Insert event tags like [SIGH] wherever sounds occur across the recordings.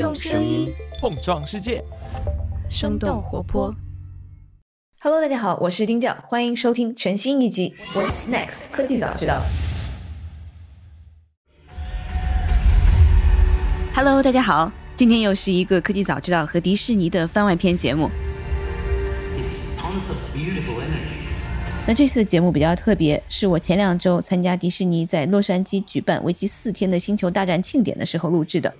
用声音碰撞世界，生动活泼。Hello，大家好，我是丁教，欢迎收听全新一集《What's Next 科技早知道》。Hello，大家好，今天又是一个科技早知道和迪士尼的番外篇节目。It's tons of beautiful energy. 那这次的节目比较特别，是我前两周参加迪士尼在洛杉矶举办为期四天的星球大战庆典的时候录制的。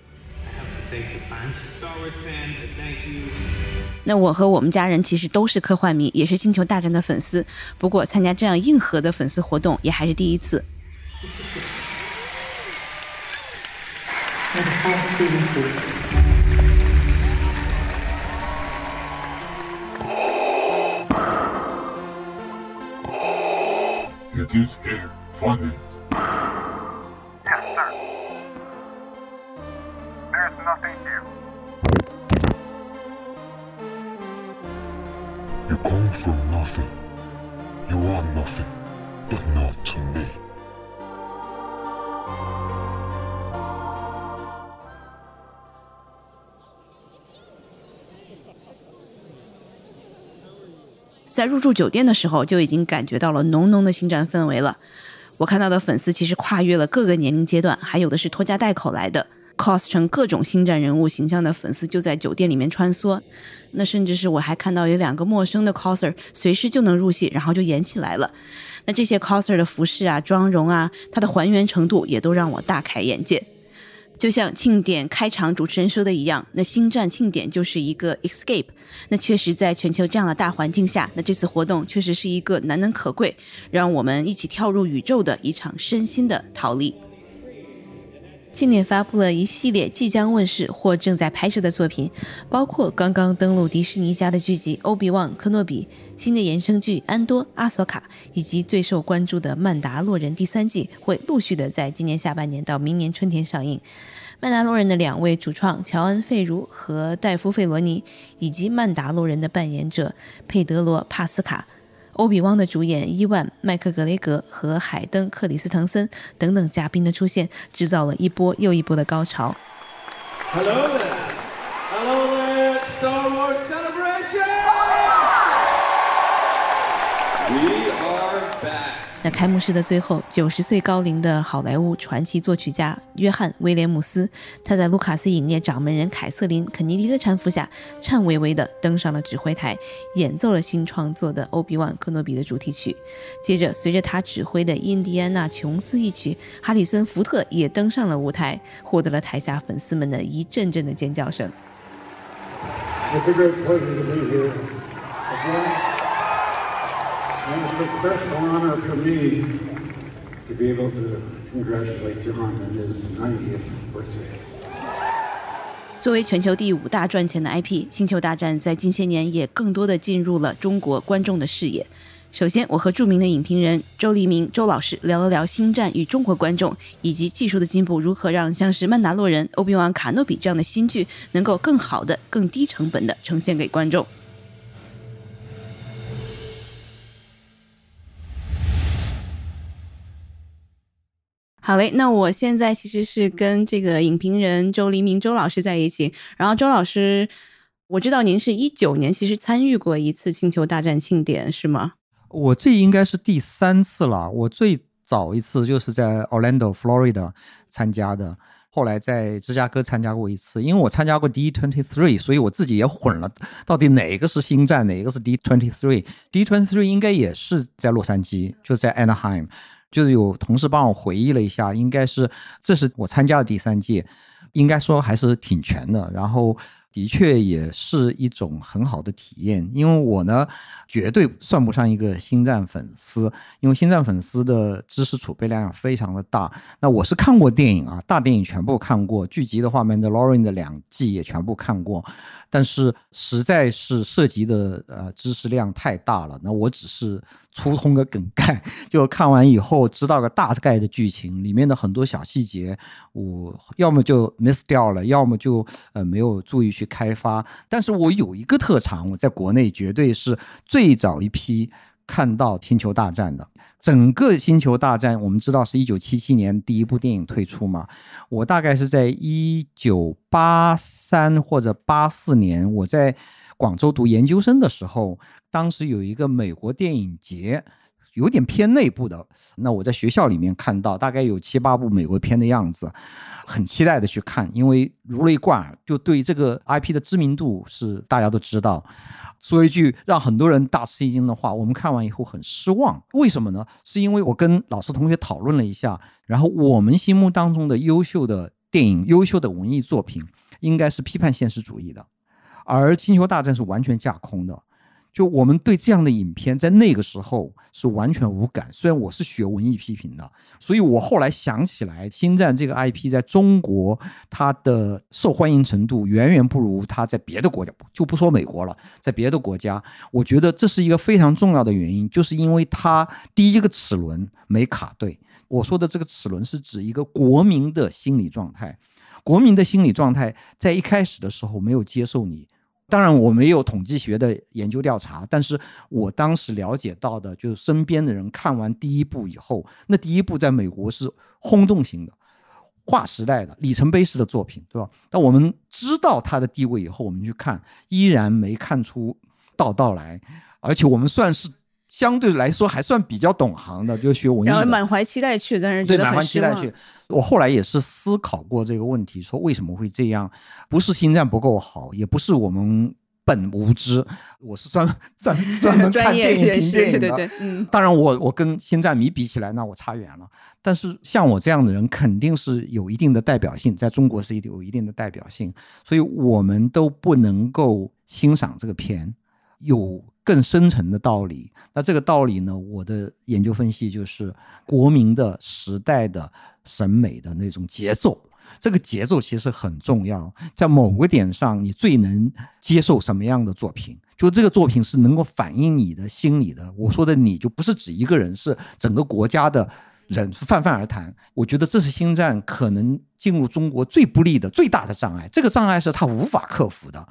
那我和我们家人其实都是科幻迷，也是星球大战的粉丝。不过参加这样硬核的粉丝活动也还是第一次。It is here, find it. Yes, sir. There's nothing here. You come from nothing. You are nothing, but not to me. 在入住酒店的时候，就已经感觉到了浓浓的星战氛围了。我看到的粉丝其实跨越了各个年龄阶段，还有的是拖家带口来的，cos 成各种星战人物形象的粉丝就在酒店里面穿梭。那甚至是我还看到有两个陌生的 coser 随时就能入戏，然后就演起来了。那这些 coser 的服饰啊、妆容啊，它的还原程度也都让我大开眼界。就像庆典开场主持人说的一样，那星战庆典就是一个 escape。那确实，在全球这样的大环境下，那这次活动确实是一个难能可贵，让我们一起跳入宇宙的一场身心的逃离。今年发布了一系列即将问世或正在拍摄的作品，包括刚刚登陆迪士尼家的剧集《欧比旺·科诺比》、新的衍生剧《安多·阿索卡》，以及最受关注的《曼达洛人》第三季，会陆续的在今年下半年到明年春天上映。曼达洛人的两位主创乔恩·费如和戴夫·费罗尼，以及曼达洛人的扮演者佩德罗·帕斯卡。欧比旺的主演伊万·麦克格雷格和海登·克里斯滕森等等嘉宾的出现，制造了一波又一波的高潮。hello hello 开幕式的最后，九十岁高龄的好莱坞传奇作曲家约翰·威廉姆斯，他在卢卡斯影业掌门人凯瑟琳·肯尼迪的搀扶下，颤巍巍地登上了指挥台，演奏了新创作的《欧比万·科诺比》的主题曲。接着，随着他指挥的《印第安纳琼斯》一曲，哈里森·福特也登上了舞台，获得了台下粉丝们的一阵阵的尖叫声。It's a great pleasure to be here again. And it's a special honor for me to be able to congratulate John on his 90th birthday. 作为全球第五大赚钱的 IP，《星球大战》在近些年也更多的进入了中国观众的视野。首先，我和著名的影评人周黎明周老师聊了聊《星战》与中国观众，以及技术的进步如何让像是《曼达洛人》《欧比旺·卡诺比》这样的新剧能够更好的、更低成本的呈现给观众。好嘞，那我现在其实是跟这个影评人周黎明周老师在一起。然后周老师，我知道您是一九年其实参与过一次星球大战庆典，是吗？我这应该是第三次了。我最早一次就是在 Orlando, Florida 参加的，后来在芝加哥参加过一次。因为我参加过 D twenty three，所以我自己也混了，到底哪个是星战，哪个是 D twenty three？D twenty three 应该也是在洛杉矶，就在 Anaheim。就是有同事帮我回忆了一下，应该是这是我参加的第三届，应该说还是挺全的。然后的确也是一种很好的体验，因为我呢绝对算不上一个星战粉丝，因为星战粉丝的知识储备量非常的大。那我是看过电影啊，大电影全部看过，剧集的话，《Mandalorian》的两季也全部看过，但是实在是涉及的呃知识量太大了。那我只是粗通个梗概，[LAUGHS] 就看完以后知道个大概的剧情，里面的很多小细节，我要么就 miss 掉了，要么就呃没有注意去开发。但是我有一个特长，我在国内绝对是最早一批看到《星球大战》的。整个《星球大战》，我们知道是一九七七年第一部电影推出嘛。我大概是在一九八三或者八四年，我在广州读研究生的时候，当时有一个美国电影节。有点偏内部的，那我在学校里面看到大概有七八部美国片的样子，很期待的去看，因为如雷贯耳，就对这个 IP 的知名度是大家都知道。说一句让很多人大吃一惊的话，我们看完以后很失望，为什么呢？是因为我跟老师同学讨论了一下，然后我们心目当中的优秀的电影、优秀的文艺作品，应该是批判现实主义的，而《星球大战》是完全架空的。就我们对这样的影片，在那个时候是完全无感。虽然我是学文艺批评的，所以我后来想起来，《星战》这个 IP 在中国它的受欢迎程度远远不如它在别的国家，就不说美国了，在别的国家，我觉得这是一个非常重要的原因，就是因为它第一个齿轮没卡对。我说的这个齿轮是指一个国民的心理状态，国民的心理状态在一开始的时候没有接受你。当然，我没有统计学的研究调查，但是我当时了解到的，就是身边的人看完第一部以后，那第一部在美国是轰动型的、划时代的里程碑式的作品，对吧？但我们知道它的地位以后，我们去看，依然没看出道道来，而且我们算是。相对来说还算比较懂行的，就学文艺，然后满怀期待去，但是对满怀期待去。我后来也是思考过这个问题，说为什么会这样？不是星战不够好，也不是我们本无知。我是专专专门 [LAUGHS] 看电影评电影的，嗯。当然，我我跟星战迷比起来，那我差远了。但是像我这样的人，肯定是有一定的代表性，在中国是有一定的代表性，所以我们都不能够欣赏这个片。有更深层的道理，那这个道理呢？我的研究分析就是国民的时代的审美的那种节奏，这个节奏其实很重要。在某个点上，你最能接受什么样的作品？就这个作品是能够反映你的心理的。我说的你就不是指一个人，是整个国家的人，泛泛而谈。我觉得这是星战可能进入中国最不利的最大的障碍，这个障碍是他无法克服的。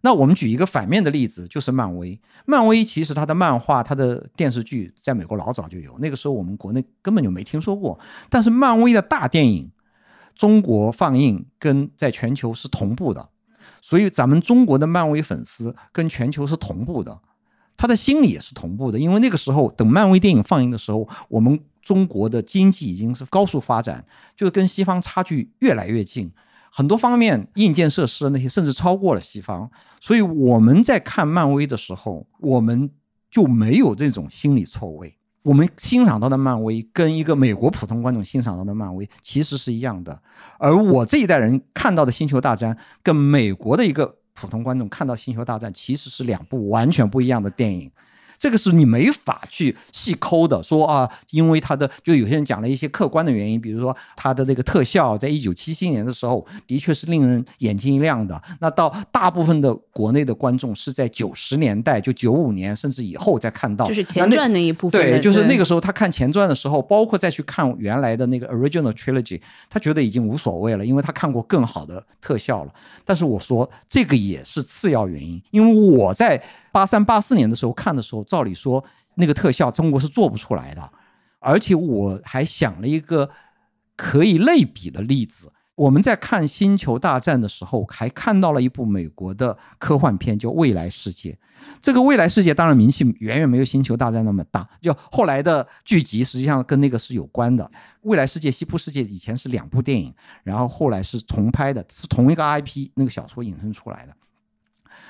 那我们举一个反面的例子，就是漫威。漫威其实它的漫画、它的电视剧在美国老早就有，那个时候我们国内根本就没听说过。但是漫威的大电影，中国放映跟在全球是同步的，所以咱们中国的漫威粉丝跟全球是同步的，他的心理也是同步的。因为那个时候等漫威电影放映的时候，我们中国的经济已经是高速发展，就是跟西方差距越来越近。很多方面硬件设施那些甚至超过了西方，所以我们在看漫威的时候，我们就没有这种心理错位。我们欣赏到的漫威跟一个美国普通观众欣赏到的漫威其实是一样的，而我这一代人看到的《星球大战》跟美国的一个普通观众看到《星球大战》其实是两部完全不一样的电影。这个是你没法去细抠的，说啊，因为它的就有些人讲了一些客观的原因，比如说它的这个特效，在一九七七年的时候的确是令人眼睛一亮的。那到大部分的国内的观众是在九十年代，就九五年甚至以后再看到，就是前传那一部分。对，就是那个时候他看前传的时候，包括再去看原来的那个 original trilogy，他觉得已经无所谓了，因为他看过更好的特效了。但是我说这个也是次要原因，因为我在。八三八四年的时候看的时候，照理说那个特效中国是做不出来的，而且我还想了一个可以类比的例子。我们在看《星球大战》的时候，还看到了一部美国的科幻片，叫《未来世界》。这个《未来世界》当然名气远远没有《星球大战》那么大，就后来的剧集实际上跟那个是有关的。《未来世界》《西部世界》以前是两部电影，然后后来是重拍的，是同一个 IP 那个小说引申出来的。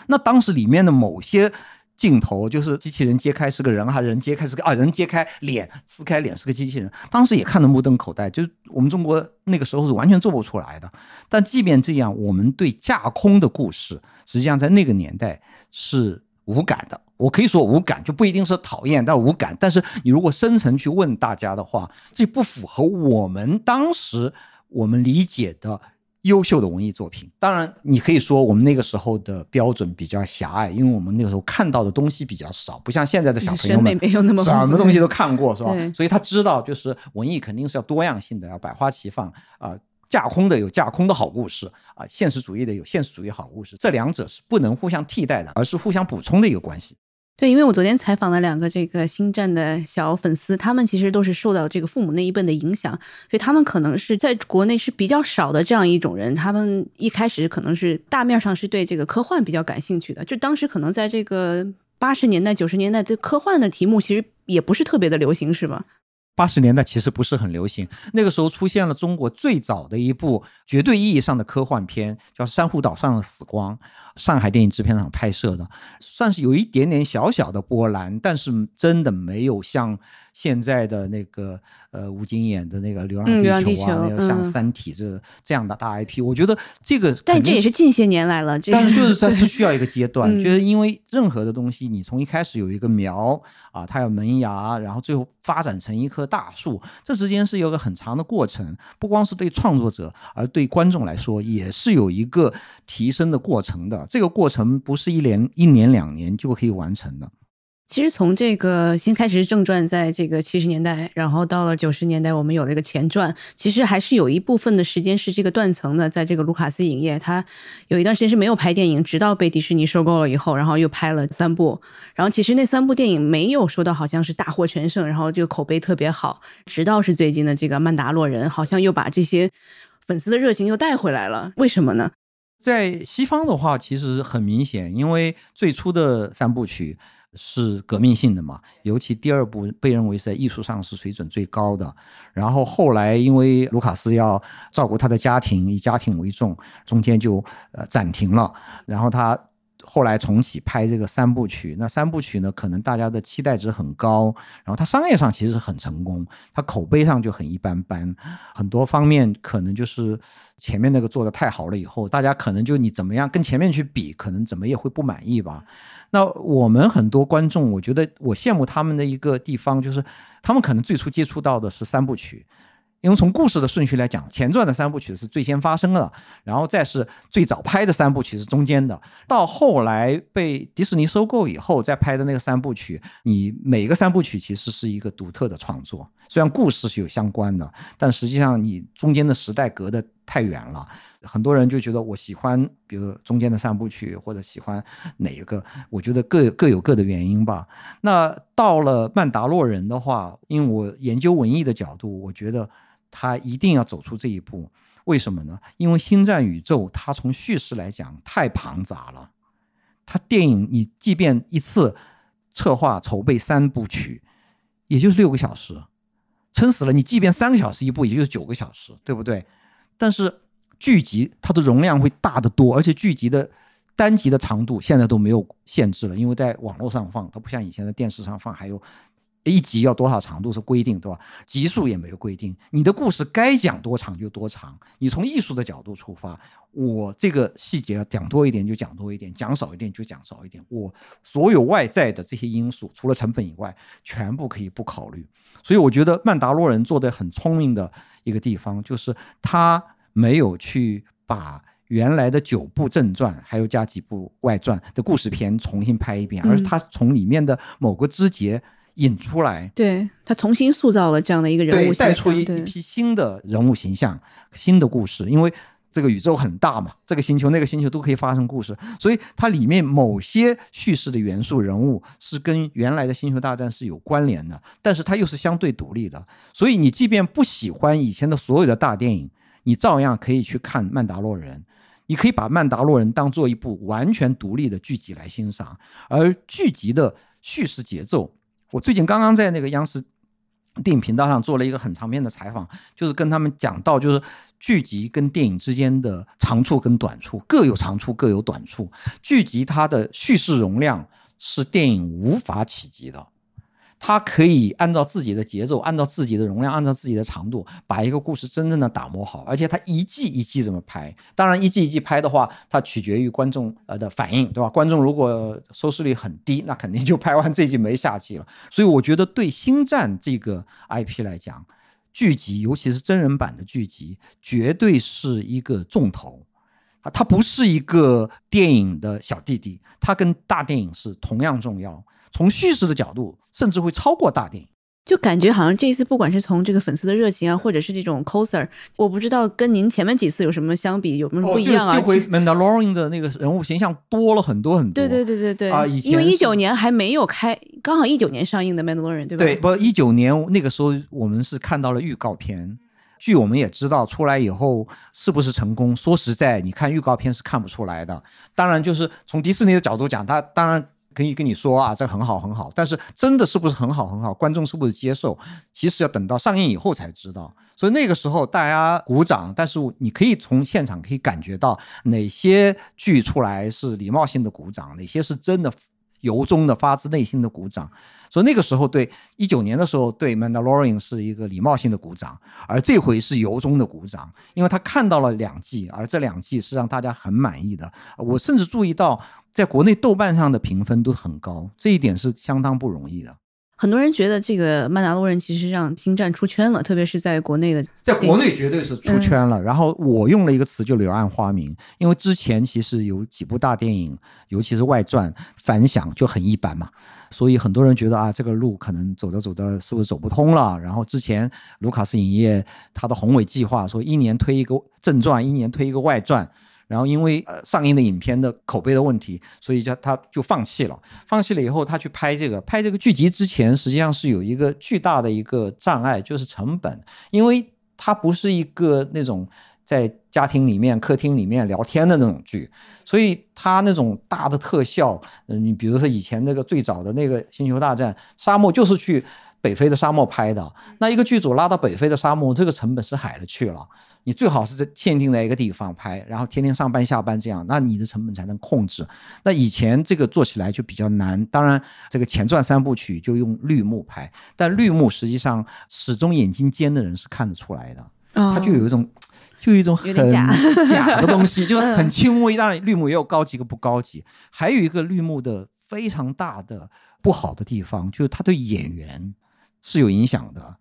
那当时里面的某些镜头，就是机器人揭开是个人，哈，人揭开是个啊，人揭开脸撕开脸是个机器人，当时也看得目瞪口呆，就是我们中国那个时候是完全做不出来的。但即便这样，我们对架空的故事，实际上在那个年代是无感的。我可以说无感，就不一定是讨厌，但无感。但是你如果深层去问大家的话，这不符合我们当时我们理解的。优秀的文艺作品，当然你可以说我们那个时候的标准比较狭隘，因为我们那个时候看到的东西比较少，不像现在的小朋友们什么东西都看过，是吧？所以他知道，就是文艺肯定是要多样性的，要百花齐放啊。架空的有架空的好故事啊，现实主义的有现实主义好故事，这两者是不能互相替代的，而是互相补充的一个关系。对，因为我昨天采访了两个这个星战的小粉丝，他们其实都是受到这个父母那一辈的影响，所以他们可能是在国内是比较少的这样一种人。他们一开始可能是大面上是对这个科幻比较感兴趣的，就当时可能在这个八十年代、九十年代，这科幻的题目其实也不是特别的流行，是吧？八十年代其实不是很流行，那个时候出现了中国最早的一部绝对意义上的科幻片，叫《珊瑚岛上的死光》，上海电影制片厂拍摄的，算是有一点点小小的波澜，但是真的没有像现在的那个呃吴京演的那个《流浪地球》啊，那个像《嗯三体》这这样的大 IP，我觉得这个但这也是近些年来了，这但是就是它是 [LAUGHS] 需要一个阶段，嗯就是因为任何的东西，你从一开始有一个苗啊，它有萌芽，然后最后发展成一棵大树，这之间是有个很长的过程。不光是对创作者，而对观众来说，也是有一个提升的过程的。这个过程不是一年、一年、两年就可以完成的。其实从这个先开始正传，在这个七十年代，然后到了九十年代，我们有这个前传，其实还是有一部分的时间是这个断层的，在这个卢卡斯影业，它有一段时间是没有拍电影，直到被迪士尼收购了以后，然后又拍了三部，然后其实那三部电影没有说到好像是大获全胜，然后这个口碑特别好，直到是最近的这个《曼达洛人》，好像又把这些粉丝的热情又带回来了，为什么呢？在西方的话，其实很明显，因为最初的三部曲是革命性的嘛，尤其第二部被认为是在艺术上是水准最高的。然后后来因为卢卡斯要照顾他的家庭，以家庭为重，中间就呃暂停了。然后他后来重启拍这个三部曲，那三部曲呢，可能大家的期待值很高，然后它商业上其实很成功，它口碑上就很一般般，很多方面可能就是前面那个做的太好了，以后大家可能就你怎么样跟前面去比，可能怎么也会不满意吧。那我们很多观众，我觉得我羡慕他们的一个地方，就是他们可能最初接触到的是三部曲。因为从故事的顺序来讲，前传的三部曲是最先发生的，然后再是最早拍的三部曲是中间的，到后来被迪士尼收购以后再拍的那个三部曲，你每个三部曲其实是一个独特的创作，虽然故事是有相关的，但实际上你中间的时代隔得太远了，很多人就觉得我喜欢，比如中间的三部曲或者喜欢哪一个，我觉得各各有各的原因吧。那到了曼达洛人的话，因为我研究文艺的角度，我觉得他一定要走出这一步。为什么呢？因为星战宇宙它从叙事来讲太庞杂了，它电影你即便一次策划筹备三部曲，也就是六个小时，撑死了你即便三个小时一部，也就是九个小时，对不对？但是剧集它的容量会大得多，而且剧集的单集的长度现在都没有限制了，因为在网络上放，它不像以前在电视上放，还有一集要多少长度是规定，对吧？集数也没有规定，你的故事该讲多长就多长。你从艺术的角度出发，我这个细节讲多一点就讲多一点，讲少一点就讲少一点。我所有外在的这些因素，除了成本以外，全部可以不考虑。所以我觉得曼达洛人做的很聪明的一个地方，就是他没有去把原来的九部正传，还有加几部外传的故事片重新拍一遍，而是他从里面的某个枝节引出来，对他重新塑造了这样的一个人物，形带出一一批新的人物形象、新的故事，因为。这个宇宙很大嘛，这个星球、那个星球都可以发生故事，所以它里面某些叙事的元素、人物是跟原来的星球大战是有关联的，但是它又是相对独立的。所以你即便不喜欢以前的所有的大电影，你照样可以去看《曼达洛人》，你可以把《曼达洛人》当做一部完全独立的剧集来欣赏。而剧集的叙事节奏，我最近刚刚在那个央视电影频道上做了一个很长篇的采访，就是跟他们讲到，就是剧集跟电影之间的长处跟短处，各有长处各有短处。剧集它的叙事容量是电影无法企及的。它可以按照自己的节奏，按照自己的容量，按照自己的长度，把一个故事真正的打磨好。而且它一季一季这么拍，当然一季一季拍的话，它取决于观众呃的反应，对吧？观众如果收视率很低，那肯定就拍完这季没下季了。所以我觉得对《星战》这个 IP 来讲，剧集尤其是真人版的剧集，绝对是一个重头。啊，它不是一个电影的小弟弟，它跟大电影是同样重要。从叙事的角度，甚至会超过大电影。就感觉好像这一次不管是从这个粉丝的热情啊，或者是这种 coser，我不知道跟您前面几次有什么相比，有没有不一样啊？哦这回 Mandalorian 的那个人物形象多了很多很多。对对对对对啊以前因为一九年还没有开，刚好一九年上映的《Mandalorian》，对吧？对，不，一九年那个时候我们是看到了预告片。剧我们也知道出来以后是不是成功？说实在，你看预告片是看不出来的。当然，就是从迪士尼的角度讲，他当然可以跟你说啊，这很好很好。但是真的是不是很好很好？观众是不是接受？其实要等到上映以后才知道。所以那个时候大家鼓掌，但是你可以从现场可以感觉到哪些剧出来是礼貌性的鼓掌，哪些是真的由衷的发自内心的鼓掌。所以那个时候对一九年的时候对《Mandalorian》是一个礼貌性的鼓掌，而这回是由衷的鼓掌，因为他看到了两季，而这两季是让大家很满意的。我甚至注意到，在国内豆瓣上的评分都很高，这一点是相当不容易的。很多人觉得这个《曼达洛人》其实让星战出圈了，特别是在国内的，在国内绝对是出圈了。然后我用了一个词，就柳暗花明，因为之前其实有几部大电影，尤其是外传反响就很一般嘛，所以很多人觉得啊，这个路可能走着走着是不是走不通了？然后之前卢卡斯影业他的宏伟计划说一年推一个正传，一年推一个外传。然后因为呃上映的影片的口碑的问题，所以叫他就放弃了。放弃了以后，他去拍这个拍这个剧集之前，实际上是有一个巨大的一个障碍，就是成本，因为它不是一个那种在家庭里面、客厅里面聊天的那种剧，所以它那种大的特效，嗯，你比如说以前那个最早的那个《星球大战》，沙漠就是去。北非的沙漠拍的那一个剧组拉到北非的沙漠，这个成本是海了去了。你最好是在限定在一个地方拍，然后天天上班下班这样，那你的成本才能控制。那以前这个做起来就比较难。当然，这个前传三部曲就用绿幕拍，但绿幕实际上始终眼睛尖的人是看得出来的，它就有一种。就有一种很 [LAUGHS] 假的东西，[LAUGHS] 就很轻微。当然，绿幕也有高级和不高级，还有一个绿幕的非常大的不好的地方，就是它对演员。是有影响的。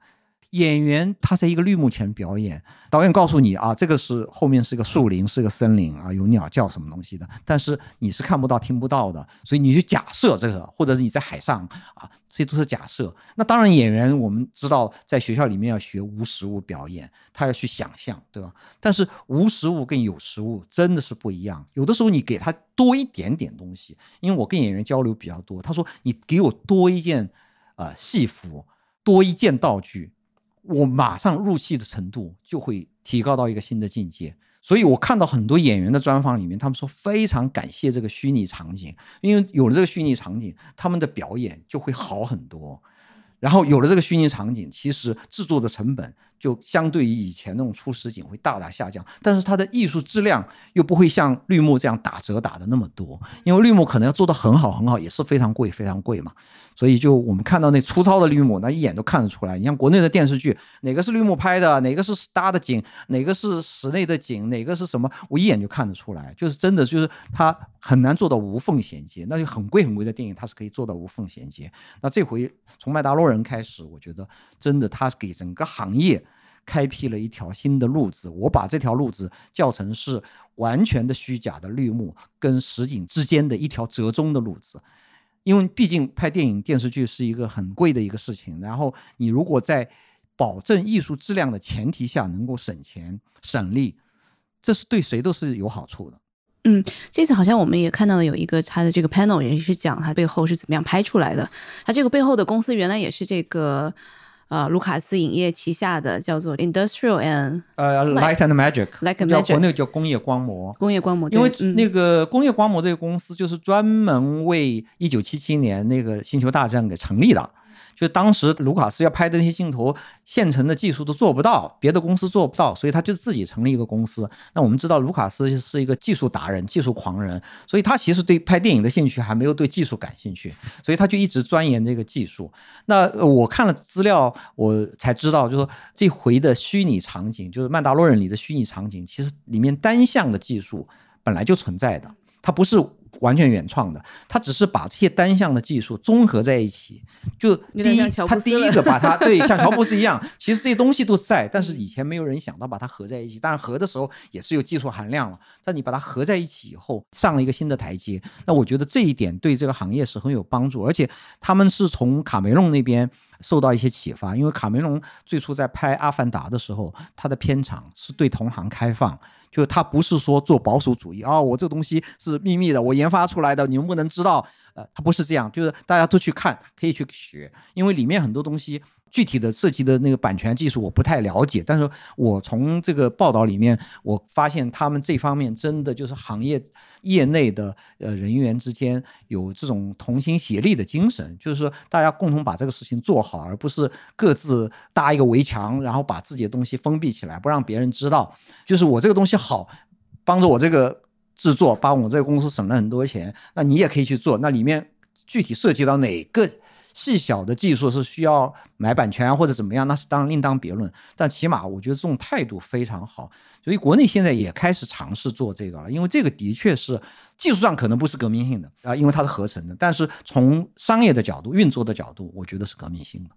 演员他在一个绿幕前表演，导演告诉你啊，这个是后面是个树林，是个森林啊，有鸟叫什么东西的，但是你是看不到、听不到的，所以你去假设这个，或者是你在海上啊，这些都是假设。那当然，演员我们知道，在学校里面要学无实物表演，他要去想象，对吧？但是无实物跟有实物真的是不一样。有的时候你给他多一点点东西，因为我跟演员交流比较多，他说你给我多一件啊戏服。多一件道具，我马上入戏的程度就会提高到一个新的境界。所以我看到很多演员的专访里面，他们说非常感谢这个虚拟场景，因为有了这个虚拟场景，他们的表演就会好很多。然后有了这个虚拟场景，其实制作的成本就相对于以前那种初实景会大大下降，但是它的艺术质量又不会像绿幕这样打折打的那么多，因为绿幕可能要做的很好很好，也是非常贵非常贵嘛。所以就我们看到那粗糙的绿幕，那一眼都看得出来。你像国内的电视剧，哪个是绿幕拍的，哪个是搭的景，哪个是室内的景，哪个是什么，我一眼就看得出来。就是真的，就是它很难做到无缝衔接。那就很贵很贵的电影，它是可以做到无缝衔接。那这回从麦达洛人开始，我觉得真的，它给整个行业开辟了一条新的路子。我把这条路子叫成是完全的虚假的绿幕跟实景之间的一条折中的路子。因为毕竟拍电影电视剧是一个很贵的一个事情，然后你如果在保证艺术质量的前提下能够省钱省力，这是对谁都是有好处的。嗯，这次好像我们也看到了有一个他的这个 panel 也是讲他背后是怎么样拍出来的。他这个背后的公司原来也是这个。呃，卢卡斯影业旗下的叫做 Industrial and 呃 Light and Magic，Like Magic，国内叫工业光魔。工业光魔，因为那个工业光魔这个公司就是专门为一九七七年那个星球大战给成立的。就当时卢卡斯要拍的那些镜头，现成的技术都做不到，别的公司做不到，所以他就自己成立一个公司。那我们知道卢卡斯是一个技术达人、技术狂人，所以他其实对拍电影的兴趣还没有对技术感兴趣，所以他就一直钻研这个技术。那我看了资料，我才知道，就说这回的虚拟场景，就是《曼达洛人》里的虚拟场景，其实里面单向的技术本来就存在的，它不是。完全原创的，他只是把这些单项的技术综合在一起。就第一，他第一个把它 [LAUGHS] 对像乔布斯一样，其实这些东西都在，但是以前没有人想到把它合在一起。当然合的时候也是有技术含量了，但你把它合在一起以后，上了一个新的台阶。那我觉得这一点对这个行业是很有帮助，而且他们是从卡梅隆那边受到一些启发，因为卡梅隆最初在拍《阿凡达》的时候，他的片场是对同行开放，就他不是说做保守主义啊、我这个东西是秘密的，我研发出来的，你们不能知道。呃，他不是这样，就是大家都去看，可以去学，因为里面很多东西具体的涉及的那个版权技术我不太了解，但是我从这个报道里面，我发现他们这方面真的就是行业业内的呃人员之间有这种同心协力的精神，就是说大家共同把这个事情做好，而不是各自搭一个围墙，然后把自己的东西封闭起来，不让别人知道。就是我这个东西好，帮着我这个制作，帮我这个公司省了很多钱，那你也可以去做。那里面具体涉及到哪个细小的技术是需要买版权或者怎么样，那是当另当别论。但起码我觉得这种态度非常好，所以国内现在也开始尝试做这个了。因为这个的确是技术上可能不是革命性的啊，因为它是合成的，但是从商业的角度、运作的角度，我觉得是革命性的。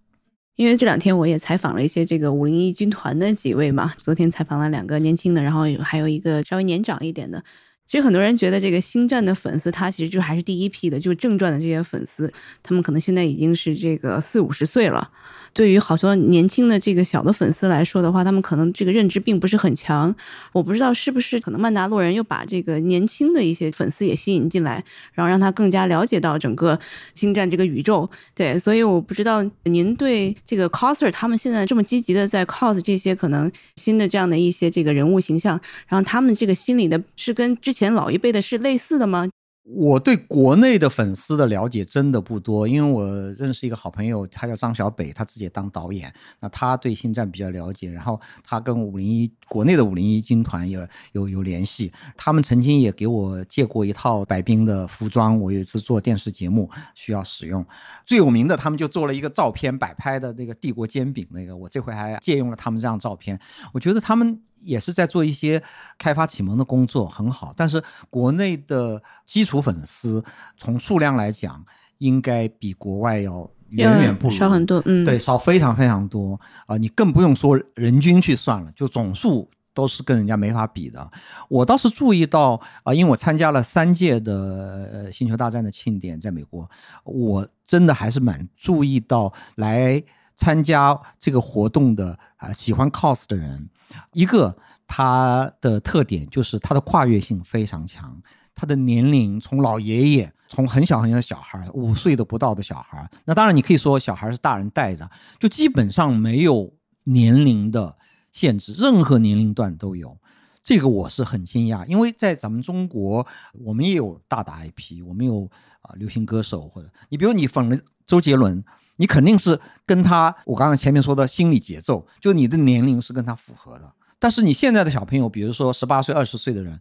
因为这两天我也采访了一些这个五零一军团的几位嘛，昨天采访了两个年轻的，然后还有一个稍微年长一点的。其实很多人觉得这个星战的粉丝，他其实就还是第一批的，就是正传的这些粉丝，他们可能现在已经是这个四五十岁了。对于好多年轻的这个小的粉丝来说的话，他们可能这个认知并不是很强。我不知道是不是可能曼达洛人又把这个年轻的一些粉丝也吸引进来，然后让他更加了解到整个星战这个宇宙。对，所以我不知道您对这个 coser 他们现在这么积极的在 cos 这些可能新的这样的一些这个人物形象，然后他们这个心里的是跟之前老一辈的是类似的吗？我对国内的粉丝的了解真的不多，因为我认识一个好朋友，他叫张小北，他自己也当导演，那他对星战比较了解，然后他跟五零一国内的五零一军团有有有联系，他们曾经也给我借过一套白冰的服装，我有一次做电视节目需要使用，最有名的他们就做了一个照片摆拍的那个帝国煎饼那个，我这回还借用了他们这张照片，我觉得他们。也是在做一些开发启蒙的工作，很好。但是国内的基础粉丝从数量来讲，应该比国外要远远不如，少很多。嗯，对，少非常非常多啊！你更不用说人均去算了，就总数都是跟人家没法比的。我倒是注意到啊，因为我参加了三届的《星球大战》的庆典，在美国，我真的还是蛮注意到来参加这个活动的啊，喜欢 cos 的人。一个他的特点就是他的跨越性非常强，他的年龄从老爷爷，从很小很小的小孩儿，五岁都不到的小孩儿，那当然你可以说小孩是大人带的，就基本上没有年龄的限制，任何年龄段都有。这个我是很惊讶，因为在咱们中国，我们也有大的 IP，我们有啊流行歌手，或者你比如你粉了周杰伦。你肯定是跟他，我刚刚前面说的心理节奏，就你的年龄是跟他符合的。但是你现在的小朋友，比如说十八岁、二十岁的人，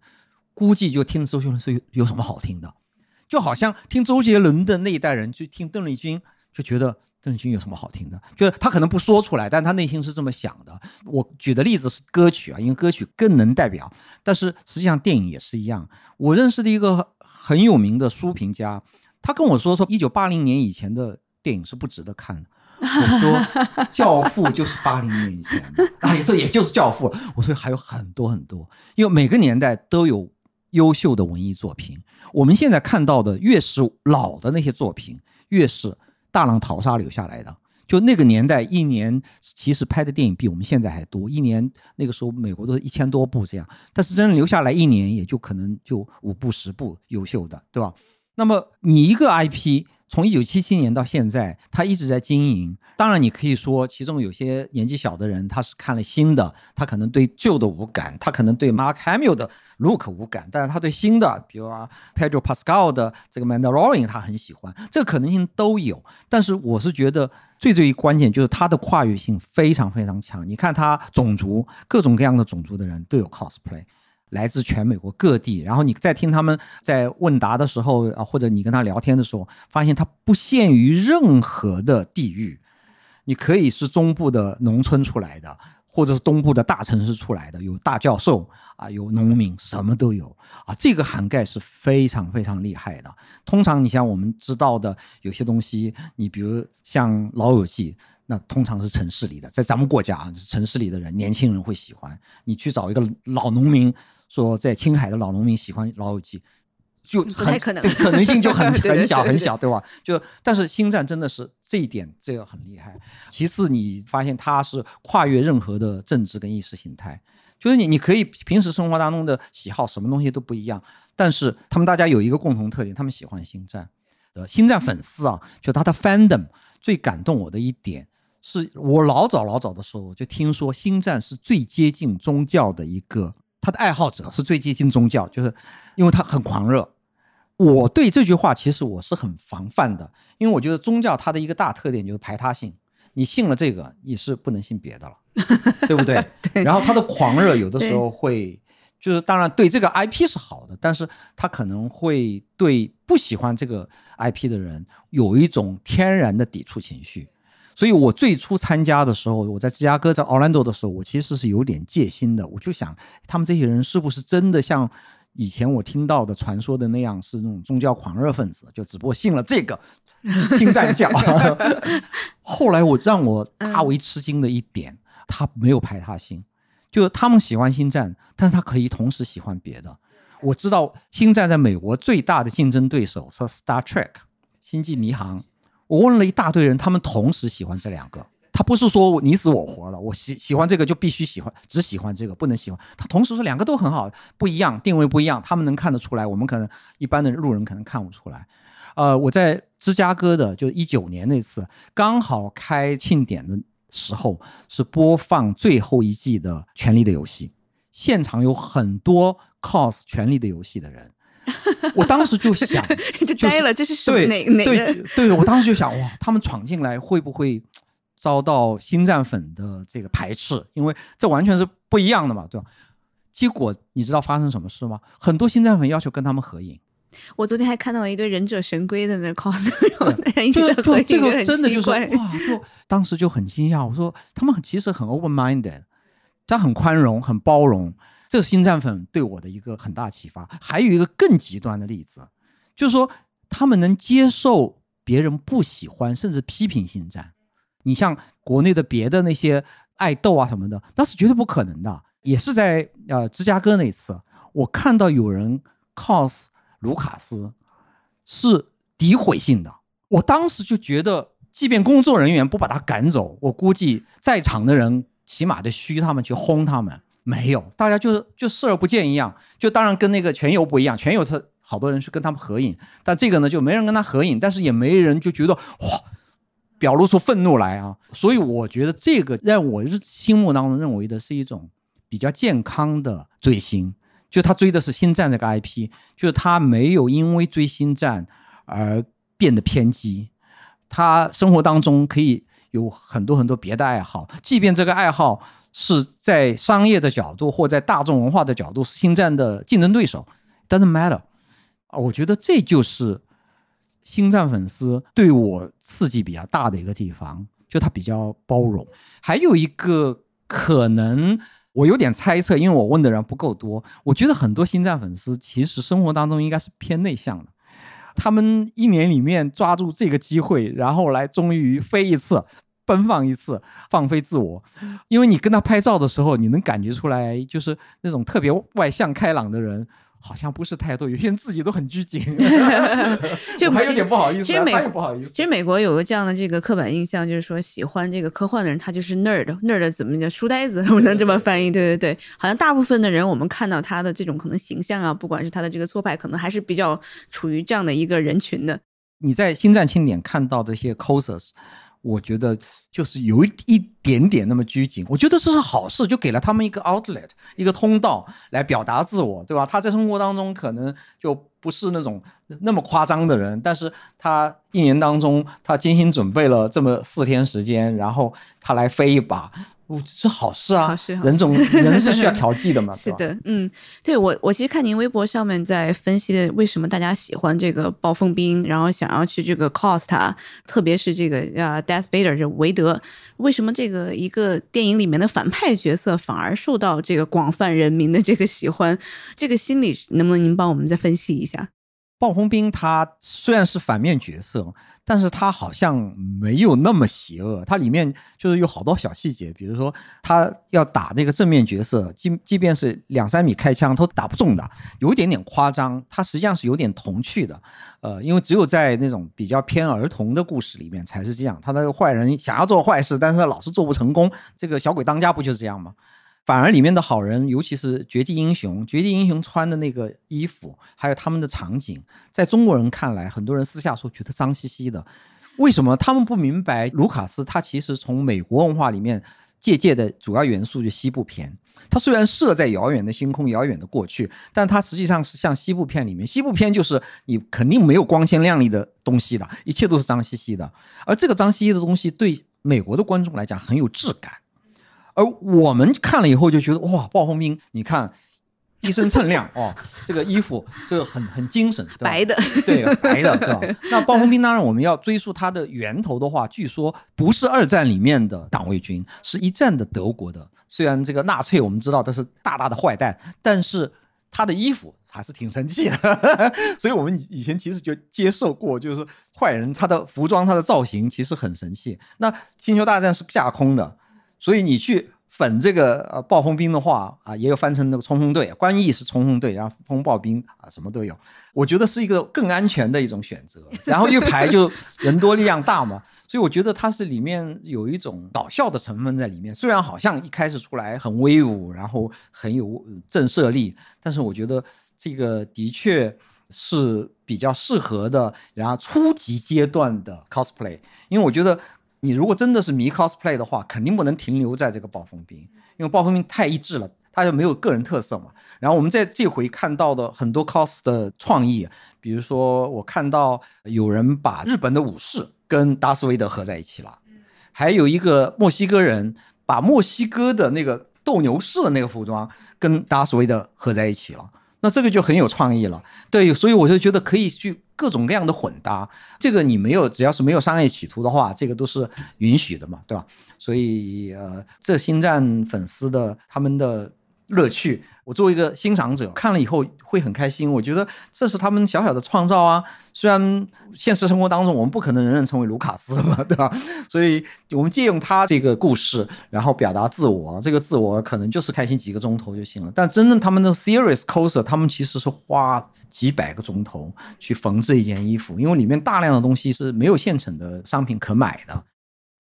估计就听周杰伦是有什么好听的，就好像听周杰伦的那一代人，就听邓丽君，就觉得邓丽君有什么好听的，就是他可能不说出来，但他内心是这么想的。我举的例子是歌曲啊，因为歌曲更能代表，但是实际上电影也是一样。我认识的一个很有名的书评家，他跟我说说一九八零年以前的。电影是不值得看的。我说《教父》就是八零年以前的，哎，这也就是《教父》。我说还有很多很多，因为每个年代都有优秀的文艺作品。我们现在看到的越是老的那些作品，越是大浪淘沙留下来的。就那个年代，一年其实拍的电影比我们现在还多。一年那个时候，美国都是一千多部这样，但是真正留下来一年，也就可能就五部十部优秀的，对吧？那么你一个 IP。从一九七七年到现在，他一直在经营。当然，你可以说其中有些年纪小的人，他是看了新的，他可能对旧的无感，他可能对 Mark Hamill 的 look 无感，但是他对新的，比如啊 Pedro Pascal 的这个 Mandalorian 他很喜欢，这个可能性都有。但是我是觉得最最关键就是他的跨越性非常非常强。你看他种族各种各样的种族的人都有 cosplay。来自全美国各地，然后你在听他们在问答的时候啊，或者你跟他聊天的时候，发现他不限于任何的地域，你可以是中部的农村出来的，或者是东部的大城市出来的，有大教授啊，有农民，什么都有啊，这个涵盖是非常非常厉害的。通常你像我们知道的有些东西，你比如像《老友记》。那通常是城市里的，在咱们国家啊，城市里的人，年轻人会喜欢。你去找一个老农民，说在青海的老农民喜欢《老友记》，就很可能这个可能性就很 [LAUGHS] 很小很小，对吧？就但是星战真的是这一点，这个很厉害。其次，你发现它是跨越任何的政治跟意识形态，就是你你可以平时生活当中的喜好什么东西都不一样，但是他们大家有一个共同特点，他们喜欢星战。呃，星战粉丝啊，就他的 fandom 最感动我的一点，是我老早老早的时候就听说星战是最接近宗教的一个，他的爱好者是最接近宗教，就是因为他很狂热。我对这句话其实我是很防范的，因为我觉得宗教它的一个大特点就是排他性，你信了这个，你是不能信别的了，[LAUGHS] 对不对？对然后他的狂热有的时候会，就是当然对这个 IP 是好的，但是他可能会对不喜欢这个 IP 的人有一种天然的抵触情绪。所以我最初参加的时候，我在芝加哥、在奥兰多的时候，我其实是有点戒心的。我就想，他们这些人是不是真的像以前我听到的传说的那样，是那种宗教狂热分子？就只不过信了这个 [LAUGHS] 新战教。[LAUGHS] 后来我让我大为吃惊的一点，他没有排他性，就是他们喜欢星战，但是他可以同时喜欢别的。我知道星战在美国最大的竞争对手是 Star Trek 星际迷航。我问了一大堆人，他们同时喜欢这两个。他不是说你死我活的，我喜喜欢这个就必须喜欢，只喜欢这个不能喜欢。他同时说两个都很好，不一样，定位不一样，他们能看得出来，我们可能一般的路人可能看不出来。呃，我在芝加哥的，就一九年那次，刚好开庆典的时候是播放最后一季的《权力的游戏》，现场有很多 cos《权力的游戏》的人。[LAUGHS] 我当时就想，[LAUGHS] 就呆了，这是什么哪哪对个？对，我当时就想，哇，他们闯进来会不会遭到星战粉的这个排斥？因为这完全是不一样的嘛，对吧？结果你知道发生什么事吗？很多星战粉要求跟他们合影，我昨天还看到了一堆忍者神龟在那 cos，一起合影，就这个真的就是哇，就当时就很惊讶。我说他们其实很 open minded，他很宽容、很包容。这是星战粉对我的一个很大启发。还有一个更极端的例子，就是说他们能接受别人不喜欢甚至批评星战。你像国内的别的那些爱豆啊什么的，那是绝对不可能的。也是在呃芝加哥那次，我看到有人 cos 卢卡斯是诋毁性的，我当时就觉得，即便工作人员不把他赶走，我估计在场的人起码得嘘他们去轰他们。没有，大家就是就视而不见一样。就当然跟那个全游不一样，全游是好多人去跟他们合影，但这个呢就没人跟他合影，但是也没人就觉得哇，表露出愤怒来啊。所以我觉得这个让我心目当中认为的是一种比较健康的追星，就他追的是星战这个 IP，就是他没有因为追星战而变得偏激，他生活当中可以有很多很多别的爱好，即便这个爱好是在商业的角度或在大众文化的角度是星战的竞争对手，doesn't matter。啊，我觉得这就是星战粉丝对我刺激比较大的一个地方，就他比较包容。还有一个可能。我有点猜测，因为我问的人不够多。我觉得很多星战粉丝其实生活当中应该是偏内向的，他们一年里面抓住这个机会，然后来终于飞一次，奔放一次，放飞自我。因为你跟他拍照的时候，你能感觉出来，就是那种特别外向开朗的人。好像不是太多，有些人自己都很拘谨，[LAUGHS] [LAUGHS] 就还有点不好意思、啊，其实美他也不好意思。其实美国有个这样的这个刻板印象，就是说喜欢这个科幻的人，他就是 nerd，nerd 怎么叫书呆子？我能这么翻译？对对对，好像大部分的人，我们看到他的这种可能形象啊，不管是他的这个做派，可能还是比较处于这样的一个人群的。你在星战庆典看到这些 cosers。我觉得就是有一点点那么拘谨，我觉得这是好事，就给了他们一个 outlet，一个通道来表达自我，对吧？他在生活当中可能就不是那种那么夸张的人，但是他一年当中他精心准备了这么四天时间，然后他来飞一把。是好事啊，好事好人总人是需要调剂的嘛，[LAUGHS] 是的，嗯，对我我其实看您微博上面在分析的为什么大家喜欢这个暴风兵，然后想要去这个 cos 他，特别是这个呃 Death Vader 这韦德，为什么这个一个电影里面的反派角色反而受到这个广泛人民的这个喜欢，这个心理能不能您帮我们再分析一下？暴风兵他虽然是反面角色，但是他好像没有那么邪恶。他里面就是有好多小细节，比如说他要打那个正面角色，即即便是两三米开枪，都打不中的，有一点点夸张。他实际上是有点童趣的，呃，因为只有在那种比较偏儿童的故事里面才是这样。他那个坏人想要做坏事，但是他老是做不成功。这个小鬼当家不就是这样吗？反而里面的好人，尤其是绝地英雄，绝地英雄穿的那个衣服，还有他们的场景，在中国人看来，很多人私下说觉得脏兮兮的。为什么他们不明白？卢卡斯他其实从美国文化里面借鉴的主要元素就西部片。他虽然设在遥远的星空、遥远的过去，但他实际上是像西部片里面，西部片就是你肯定没有光鲜亮丽的东西的，一切都是脏兮兮的。而这个脏兮兮的东西对美国的观众来讲很有质感。而我们看了以后就觉得哇，暴风兵，你看一身锃亮 [LAUGHS] 哦，这个衣服这个很很精神，白的，[LAUGHS] 对白的，对吧？那暴风兵当然我们要追溯它的源头的话，据说不是二战里面的党卫军，是一战的德国的。虽然这个纳粹我们知道他是大大的坏蛋，但是他的衣服还是挺神气的，[LAUGHS] 所以我们以前其实就接受过，就是说坏人他的服装他的造型其实很神气。那星球大战是架空的。所以你去粉这个呃暴风兵的话啊，也有翻成那个冲锋队，官役是冲锋队，然后风暴兵啊什么都有，我觉得是一个更安全的一种选择。[LAUGHS] 然后一排就人多力量大嘛，所以我觉得它是里面有一种搞笑的成分在里面。虽然好像一开始出来很威武，然后很有震慑力，但是我觉得这个的确是比较适合的，然后初级阶段的 cosplay，因为我觉得。你如果真的是迷 cosplay 的话，肯定不能停留在这个暴风兵，因为暴风兵太一致了，他就没有个人特色嘛。然后我们在这回看到的很多 cos 的创意，比如说我看到有人把日本的武士跟达斯维德合在一起了，还有一个墨西哥人把墨西哥的那个斗牛士的那个服装跟达斯维德合在一起了，那这个就很有创意了。对，所以我就觉得可以去。各种各样的混搭，这个你没有，只要是没有商业企图的话，这个都是允许的嘛，对吧？所以呃，这星战粉丝的他们的。乐趣，我作为一个欣赏者看了以后会很开心。我觉得这是他们小小的创造啊。虽然现实生活当中我们不可能人人成为卢卡斯嘛，[LAUGHS] 对吧？所以我们借用他这个故事，然后表达自我。这个自我可能就是开心几个钟头就行了。但真正他们的 serious coser，他们其实是花几百个钟头去缝制一件衣服，因为里面大量的东西是没有现成的商品可买的。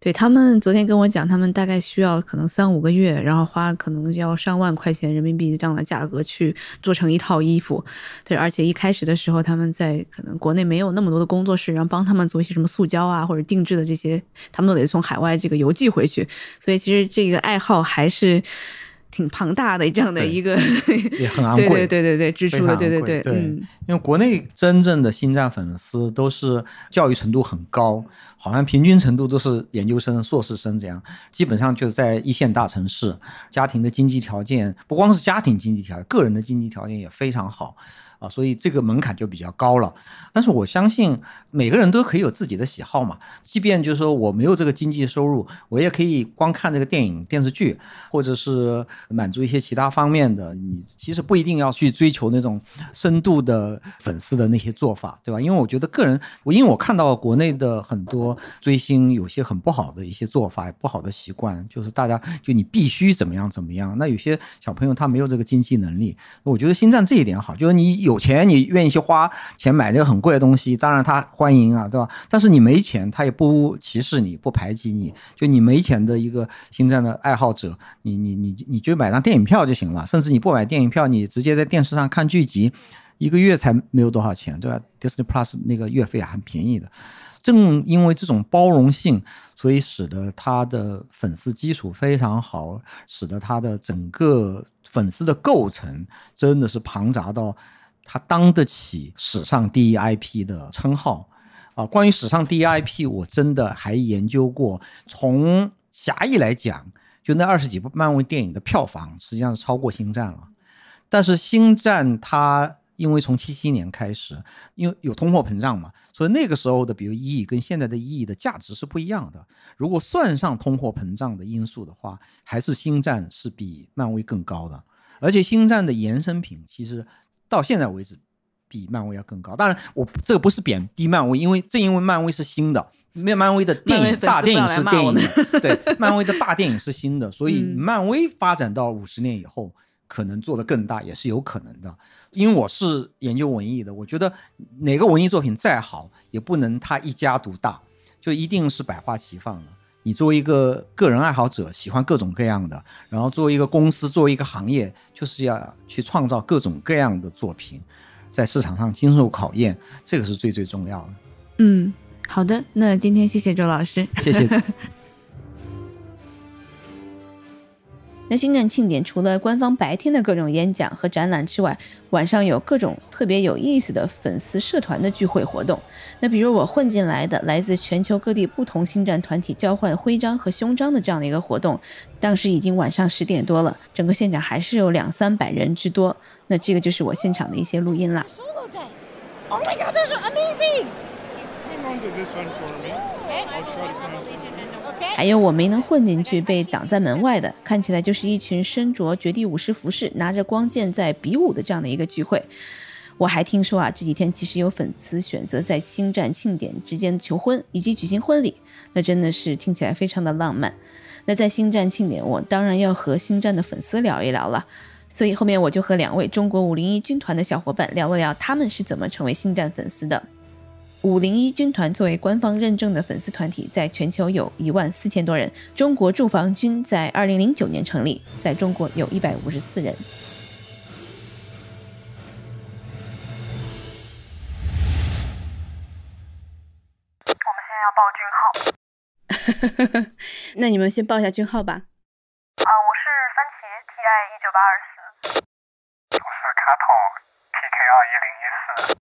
对他们昨天跟我讲，他们大概需要可能三五个月，然后花可能要上万块钱人民币这样的价格去做成一套衣服。对，而且一开始的时候，他们在可能国内没有那么多的工作室，然后帮他们做一些什么塑胶啊或者定制的这些，他们都得从海外这个邮寄回去。所以其实这个爱好还是。挺庞大的这样的一个，也很昂贵，对对对对对，支出的，对对对，嗯，因为国内真正的星战粉丝都是教育程度很高，好像平均程度都是研究生、硕士生这样，基本上就是在一线大城市，家庭的经济条件不光是家庭经济条件，个人的经济条件也非常好。啊，所以这个门槛就比较高了。但是我相信每个人都可以有自己的喜好嘛。即便就是说我没有这个经济收入，我也可以光看这个电影、电视剧，或者是满足一些其他方面的。你其实不一定要去追求那种深度的粉丝的那些做法，对吧？因为我觉得个人，我因为我看到国内的很多追星有些很不好的一些做法、不好的习惯，就是大家就你必须怎么样怎么样。那有些小朋友他没有这个经济能力，我觉得星战这一点好，就是你有。有钱你愿意去花钱买这个很贵的东西，当然他欢迎啊，对吧？但是你没钱，他也不歧视你，不排挤你。就你没钱的一个星战的爱好者，你你你你就买张电影票就行了，甚至你不买电影票，你直接在电视上看剧集，一个月才没有多少钱，对吧？Disney Plus 那个月费很便宜的。正因为这种包容性，所以使得他的粉丝基础非常好，使得他的整个粉丝的构成真的是庞杂到。它当得起史上第一 IP 的称号啊！关于史上第一 IP，我真的还研究过。从狭义来讲，就那二十几部漫威电影的票房，实际上是超过星战了。但是星战它因为从七七年开始，因为有通货膨胀嘛，所以那个时候的比如一亿跟现在的一亿的价值是不一样的。如果算上通货膨胀的因素的话，还是星战是比漫威更高的。而且星战的延伸品其实。到现在为止，比漫威要更高。当然，我这个不是贬低漫威，因为正因为漫威是新的，漫漫威的电影大电影是电影对，[LAUGHS] 漫威的大电影是新的，所以嗯漫威发展到五十年以后，可能做得更大也是有可能的。因为我是研究文艺的，我觉得哪个文艺作品再好，也不能它一家独大，就一定是百花齐放的。你作为一个个人爱好者，喜欢各种各样的，然后作为一个公司，作为一个行业，就是要去创造各种各样的作品，在市场上经受考验，这个是最最重要的。嗯，好的，那今天谢谢周老师。谢谢。[LAUGHS] 那星战庆典除了官方白天的各种演讲和展览之外，晚上有各种特别有意思的粉丝社团的聚会活动。那比如我混进来的来自全球各地不同星战团体交换徽章和胸章的这样的一个活动，当时已经晚上十点多了，整个现场还是有两三百人之多。那这个就是我现场的一些录音啦。solo dice. Oh my god, those are amazing! 还有我没能混进去，被挡在门外的，看起来就是一群身着绝地武士服饰、拿着光剑在比武的这样的一个聚会。我还听说啊，这几天其实有粉丝选择在星战庆典之间求婚以及举行婚礼，那真的是听起来非常的浪漫。那在星战庆典，我当然要和星战的粉丝聊一聊了。所以后面我就和两位中国五零一军团的小伙伴聊了聊他们是怎么成为星战粉丝的。五零一军团作为官方认证的粉丝团体，在全球有一万四千多人。中国驻防军在二零零九年成立，在中国有一百五十四人。我们现在要报军号。[LAUGHS] 那你们先报一下军号吧。啊，我是番茄 TI 一九八二四。我是卡统 TK 二一零一四。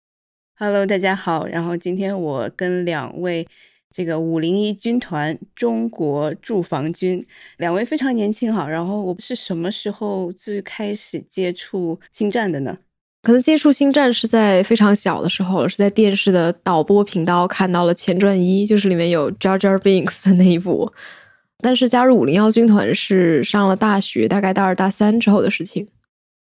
Hello，大家好。然后今天我跟两位这个五零一军团中国驻防军两位非常年轻哈。然后我是什么时候最开始接触星战的呢？可能接触星战是在非常小的时候，是在电视的导播频道看到了前传一，就是里面有 Jar Jar Binks 的那一部。但是加入五零幺军团是上了大学，大概大二大三之后的事情。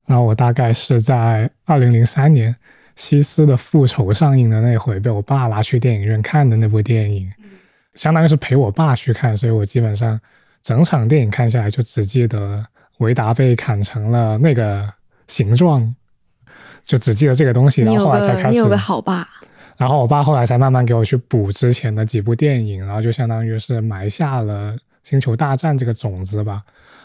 然后我大概是在二零零三年西斯的《复仇》上映的那回，被我爸拉去电影院看的那部电影，相当于是陪我爸去看，所以我基本上整场电影看下来就只记得维达被砍成了那个形状，就只记得这个东西，然后后来才开始你有个好爸，然后我爸后来才慢慢给我去补之前的几部电影，然后就相当于是埋下了《星球大战》这个种子吧。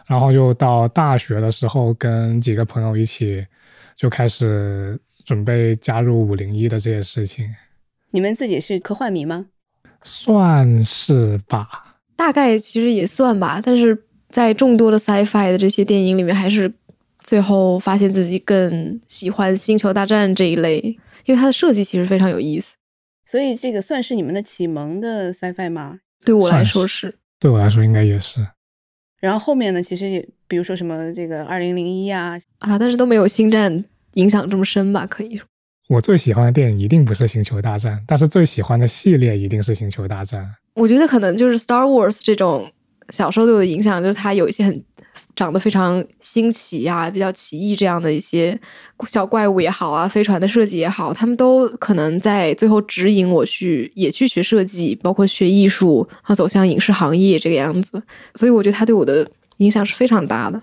然后就到大学的时候，跟几个朋友一起就开始准备加入五零一的这些事情，你们自己是科幻迷吗？算是吧。大概其实也算吧。但是在众多的 sci-fi 的这些电影里面，还是最后发现自己更喜欢《星球大战》这一类，因为它的设计其实非常有意思。所以这个算是你们的启蒙的 sci-fi 吗？对我来说是是。对我来说应该也是。然后后面呢，其实也比如说什么这个二零零一啊，啊，但是都没有星战影响这么深吧？可以说。我最喜欢的电影一定不是《星球大战》，但是最喜欢的系列一定是《星球大战》。我觉得可能就是 Star Wars 这种小时候对我的影响，就是它有一些很长得非常新奇啊、比较奇异这样的一些小怪物也好啊、飞船的设计也好，他们都可能在最后指引我去也去学设计，包括学艺术，然后走向影视行业这个样子。所以我觉得它对我的影响是非常大的。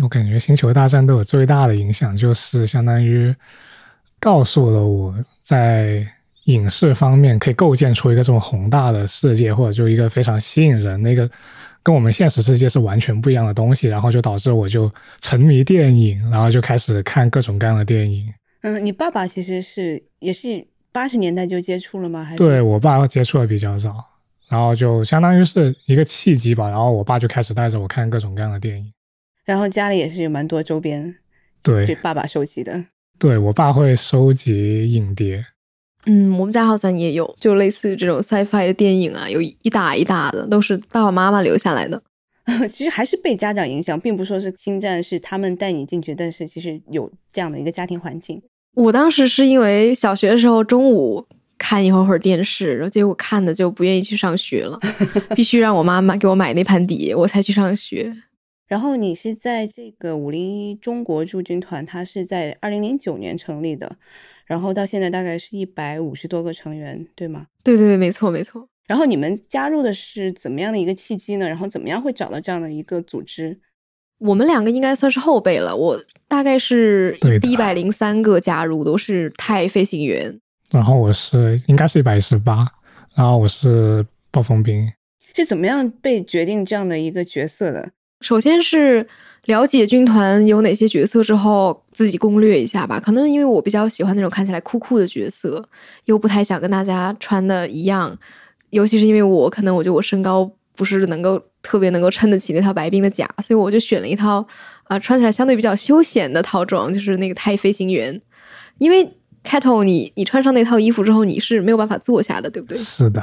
我感觉《星球大战》对我最大的影响就是相当于告诉了我在影视方面可以构建出一个这么宏大的世界，或者就一个非常吸引人、那个跟我们现实世界是完全不一样的东西，然后就导致我就沉迷电影，然后就开始看各种各样的电影。嗯，你爸爸其实是也是八十年代就接触了吗？还是对我爸接触的比较早，然后就相当于是一个契机吧，然后我爸就开始带着我看各种各样的电影。然后家里也是有蛮多周边，对就爸爸收集的。对我爸会收集影碟，嗯，我们家好像也有，就类似于这种 sci-fi 的电影啊，有一大一大的，都是爸爸妈妈留下来的。[LAUGHS] 其实还是被家长影响，并不说是星战是他们带你进去，但是其实有这样的一个家庭环境。我当时是因为小学的时候中午看一会儿会儿电视，然后结果看的就不愿意去上学了，[LAUGHS] 必须让我妈妈给我买那盘碟，我才去上学。然后你是在这个五零一中国驻军团，它是在二零零九年成立的。然后到现在大概是一百五十多个成员，对吗？对对对，没错没错。然后你们加入的是怎么样的一个契机呢？然后怎么样会找到这样的一个组织？我们两个应该算是后辈了，我大概是第一百零三个加入，都是太飞行员。然后我是应该是一百一十八，然后我是暴风兵。是怎么样被决定这样的一个角色的？首先是了解军团有哪些角色之后，自己攻略一下吧。可能因为我比较喜欢那种看起来酷酷的角色，又不太想跟大家穿的一样。尤其是因为我可能我觉得我身高不是能够特别能够撑得起那套白冰的甲，所以我就选了一套啊穿起来相对比较休闲的套装，就是那个太飞行员。因为开头你你穿上那套衣服之后，你是没有办法坐下的，对不对？是的，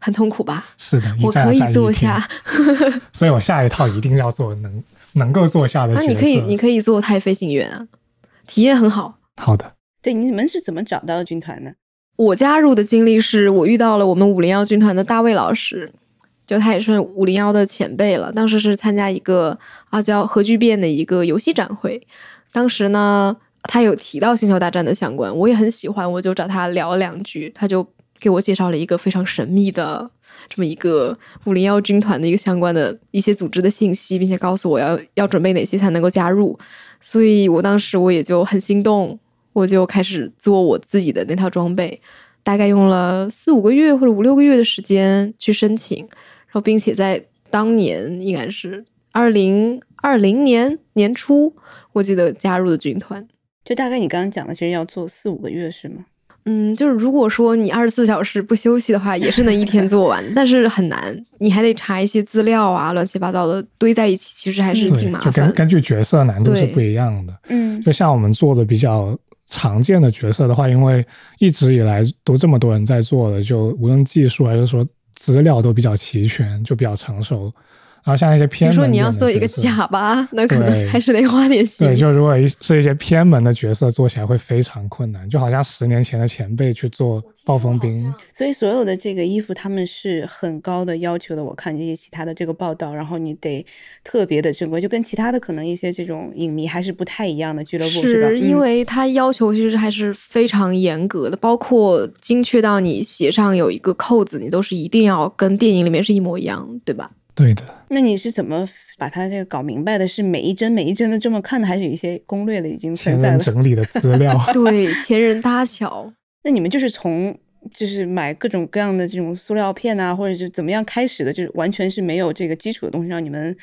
很痛苦吧？是的，我可以坐下，[LAUGHS] 所以我下一套一定要做能能够坐下的。那你可以你可以做太飞行员啊，体验很好。好的，对，你们是怎么找到军团的？我加入的经历是我遇到了我们五零幺军团的大卫老师，就他也是五零幺的前辈了。当时是参加一个啊叫核聚变的一个游戏展会，当时呢他有提到星球大战的相关，我也很喜欢，我就找他聊了两句，他就给我介绍了一个非常神秘的这么一个五零幺军团的一个相关的一些组织的信息，并且告诉我要要准备哪些才能够加入，所以我当时我也就很心动。我就开始做我自己的那套装备，大概用了四五个月或者五六个月的时间去申请，然后并且在当年应该是二零二零年年初，我记得加入的军团。就大概你刚刚讲的，其实要做四五个月是吗？嗯，就是如果说你二十四小时不休息的话，也是能一天做完，[LAUGHS] 但是很难，你还得查一些资料啊，乱七八糟的堆在一起，其实还是挺麻烦。就根根据角色难度是不一样的。嗯，就像我们做的比较。常见的角色的话，因为一直以来都这么多人在做的，就无论技术还是说资料都比较齐全，就比较成熟。然后像一些偏，你说你要做一个假吧，[LAUGHS] 那可能还是得花点心。对，就如果一是一些偏门的角色，做起来会非常困难。就好像十年前的前辈去做暴风兵，所以所有的这个衣服他们是很高的要求的。我看这些其他的这个报道，然后你得特别的正规，就跟其他的可能一些这种影迷还是不太一样的俱乐部，是吧？是因为他要求其实还是非常严格的，包括精确到你鞋上有一个扣子，你都是一定要跟电影里面是一模一样，对吧？对的，那你是怎么把它这个搞明白的？是每一帧每一帧的这么看的，还是有一些攻略的已经存在了？整理的资料，对，前人搭桥。[LAUGHS] 那你们就是从就是买各种各样的这种塑料片啊，或者是怎么样开始的？就是完全是没有这个基础的东西，让你们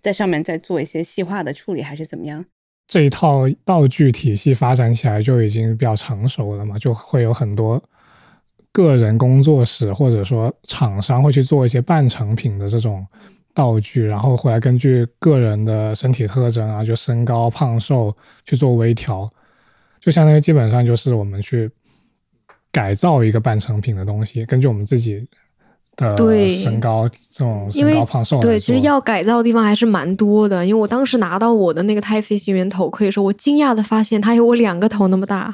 在上面再做一些细化的处理，还是怎么样？这一套道具体系发展起来就已经比较成熟了嘛，就会有很多。个人工作室或者说厂商会去做一些半成品的这种道具，然后回来根据个人的身体特征啊，就身高胖瘦去做微调，就相当于基本上就是我们去改造一个半成品的东西，根据我们自己的身高这种身高胖瘦。对，其实要改造的地方还是蛮多的。因为我当时拿到我的那个太飞行员头盔的时候，我惊讶的发现它有我两个头那么大，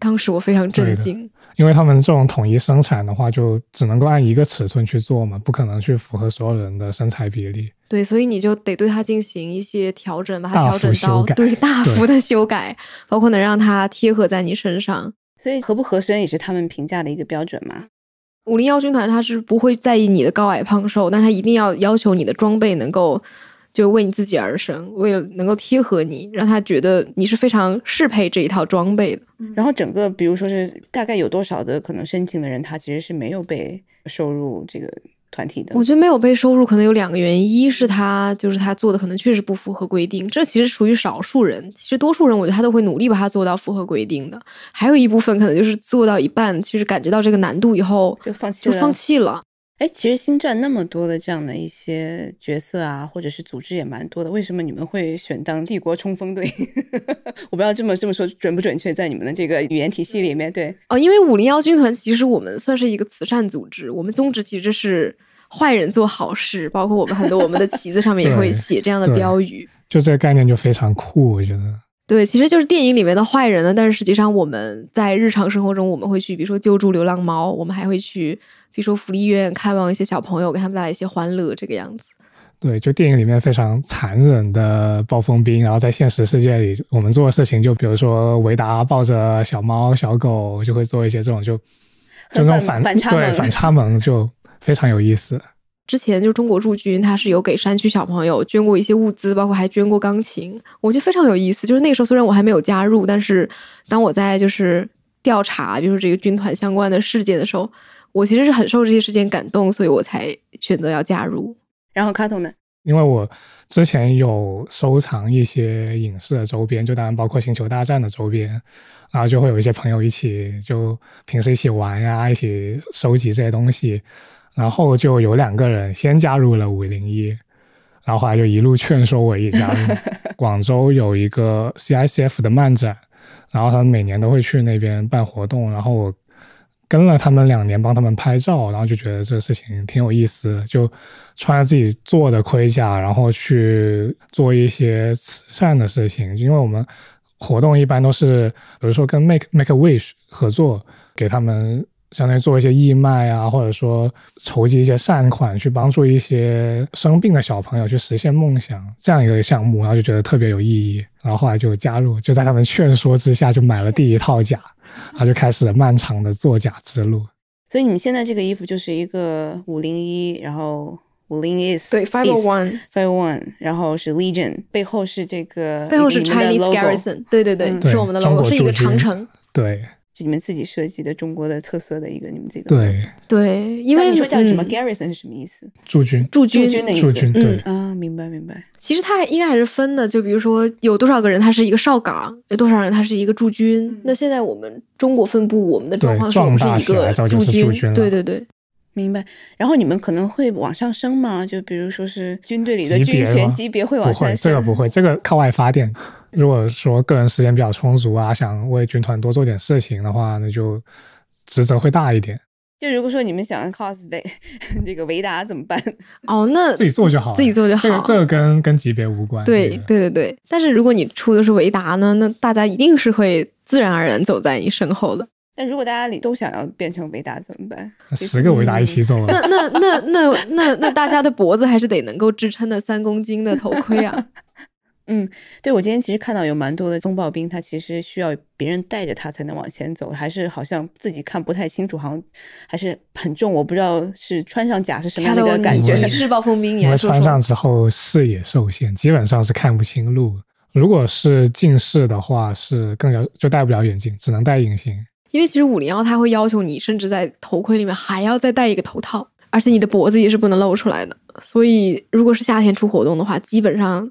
当时我非常震惊。因为他们这种统一生产的话，就只能够按一个尺寸去做嘛，不可能去符合所有人的身材比例。对，所以你就得对它进行一些调整，把它调整到对 [LAUGHS] 大幅的修改，包括能让它贴合在你身上。所以合不合身也是他们评价的一个标准嘛。五零幺军团他是不会在意你的高矮胖瘦，但他一定要要求你的装备能够。就为你自己而生，为了能够贴合你，让他觉得你是非常适配这一套装备的。然后整个，比如说是大概有多少的可能申请的人，他其实是没有被收入这个团体的。我觉得没有被收入可能有两个原因，一是他就是他做的可能确实不符合规定，这其实属于少数人。其实多数人我觉得他都会努力把它做到符合规定的。还有一部分可能就是做到一半，其实感觉到这个难度以后就放弃就放弃了。哎，其实星战那么多的这样的一些角色啊，或者是组织也蛮多的，为什么你们会选当帝国冲锋队？[LAUGHS] 我不知道这么这么说准不准确，在你们的这个语言体系里面，对哦，因为五零幺军团其实我们算是一个慈善组织，我们宗旨其实是坏人做好事，包括我们很多我们的旗子上面也会写这样的标语，就这个概念就非常酷，我觉得。对，其实就是电影里面的坏人呢，但是实际上我们在日常生活中，我们会去，比如说救助流浪猫，我们还会去。比如说福利院看望一些小朋友，给他们带来一些欢乐，这个样子。对，就电影里面非常残忍的暴风兵，然后在现实世界里，我们做的事情就比如说维达抱着小猫小狗，就会做一些这种就就那种反反差萌对反差萌，就非常有意思。之前就中国驻军，他是有给山区小朋友捐过一些物资，包括还捐过钢琴，我觉得非常有意思。就是那个时候虽然我还没有加入，但是当我在就是调查，比如说这个军团相关的事件的时候，我其实是很受这些事件感动，所以我才选择要加入。然后卡通呢？因为我之前有收藏一些影视的周边，就当然包括《星球大战》的周边，然后就会有一些朋友一起就平时一起玩呀，一起收集这些东西，然后就有两个人先加入了五零一，然后后来就一路劝说我也加入。[LAUGHS] 广州有一个 CICF 的漫展，然后他们每年都会去那边办活动，然后我跟了他们两年，帮他们拍照，然后就觉得这个事情挺有意思，就穿着自己做的盔甲，然后去做一些慈善的事情。因为我们活动一般都是，比如说跟 Make Make a Wish 合作，给他们相当于做一些义卖啊，或者说筹集一些善款，去帮助一些生病的小朋友去实现梦想这样一个项目，然后就觉得特别有意义，然后后来就加入，就在他们劝说之下，就买了第一套甲。然后就开始了漫长的作假之路。所以你们现在这个衣服就是一个五零一，然后五零 is 对 five one five one，然后是 Legion，背后是这个背后是 Chinese Garrison，对对对，对是我们的中 logo，国是一个长城。对是你们自己设计的中国的特色的一个你们自己的。对，对，因为但你说叫什么嗯 Garrison 是什么意思？驻军驻军军的意思。驻军对啊，明白明白。其实它应该还是分的，就比如说有多少个人他是一个哨岗，有多少人他是一个驻军。那现在我们中国分布，我们的状况是我们是一个驻军对对对。明白。然后你们可能会往上升吗？就比如说是军队里的军衔级别会往不会，下升。这个不会，这个靠外发电。如果说个人时间比较充足啊，想为军团多做点事情的话，那就职责会大一点，就如果说你们想 cos 维这个维达怎么办？哦，那自己做就好，自己做就好这个这个跟跟级别无关。对这个对对对。但是如果你出的是维达呢，那大家一定是会自然而然走在你身后的。但如果大家里都想要变成维达怎么办？那十个维达一起走那了，那那那那那大家的脖子还是得能够支撑的三公斤的头盔啊。[LAUGHS] 嗯，对，我今天其实看到有蛮多的风暴兵，他其实需要别人带着他才能往前走，还是好像自己看不太清楚，好像还是很重，我不知道是穿上甲是什么样的一个感觉。你是暴风兵，你穿上。之后视野受限，基本上是看不清路。如果是近视的话，是更加就戴不了眼镜，只能戴隐形。因为其实五零幺它会要求你，甚至在头盔里面还要再戴一个头套，而且你的脖子也是不能露出来的。所以如果是夏天出活动的话，基本上，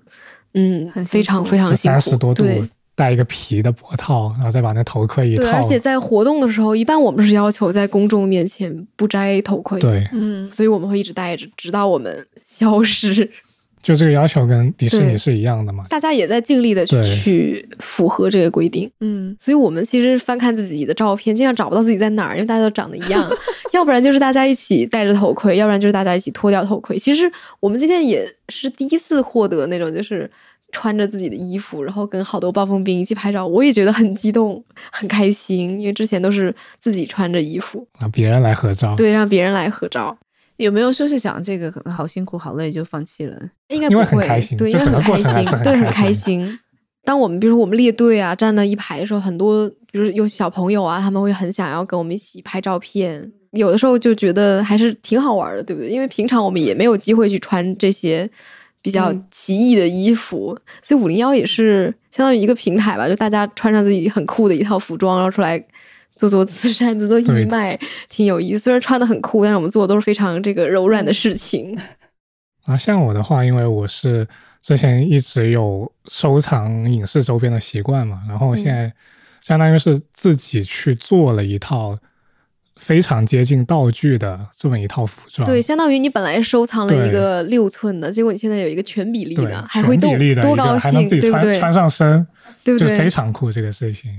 嗯，很非常非常辛苦。三十多度对，戴一个皮的脖套，然后再把那头盔一套。对，而且在活动的时候，一般我们是要求在公众面前不摘头盔。对嗯，所以我们会一直戴着，直到我们消失。就这个要求跟迪士尼是一样的嘛？大家也在尽力的去去符合这个规定。嗯，所以我们其实翻看自己的照片，经常找不到自己在哪儿，因为大家都长得一样，[LAUGHS] 要不然就是大家一起戴着头盔，要不然就是大家一起脱掉头盔。其实我们今天也是第一次获得那种就是穿着自己的衣服，然后跟好多暴风兵一起拍照，我也觉得很激动、[LAUGHS] 很开心，因为之前都是自己穿着衣服，让别人来合照。对，让别人来合照。有没有说是想这个可能好辛苦好累就放弃了？应该不会，很开心对，就整个因为很开心对，很开开心心。当我们比如说我们列队啊，站到一排的时候，很多比如有小朋友啊，他们会很想要跟我们一起拍照片。有的时候就觉得还是挺好玩的，对不对？因为平常我们也没有机会去穿这些比较嗯奇异的衣服，所以五零幺也是相当于一个平台吧，就大家穿上自己很酷的一套服装，然后出来做做慈善、做做义卖，挺有意思。虽然穿的很酷，但是我们做的都是非常这个柔软的事情。啊，像我的话，因为我是之前一直有收藏影视周边的习惯嘛，然后现在相当于是自己去做了一套非常接近道具的这么一套服装。对，相当于你本来收藏了一个六寸的，结果你现在有一个全比例的，还会动多高兴，还能自己对不对？穿穿上身，对不对非常酷这个事情。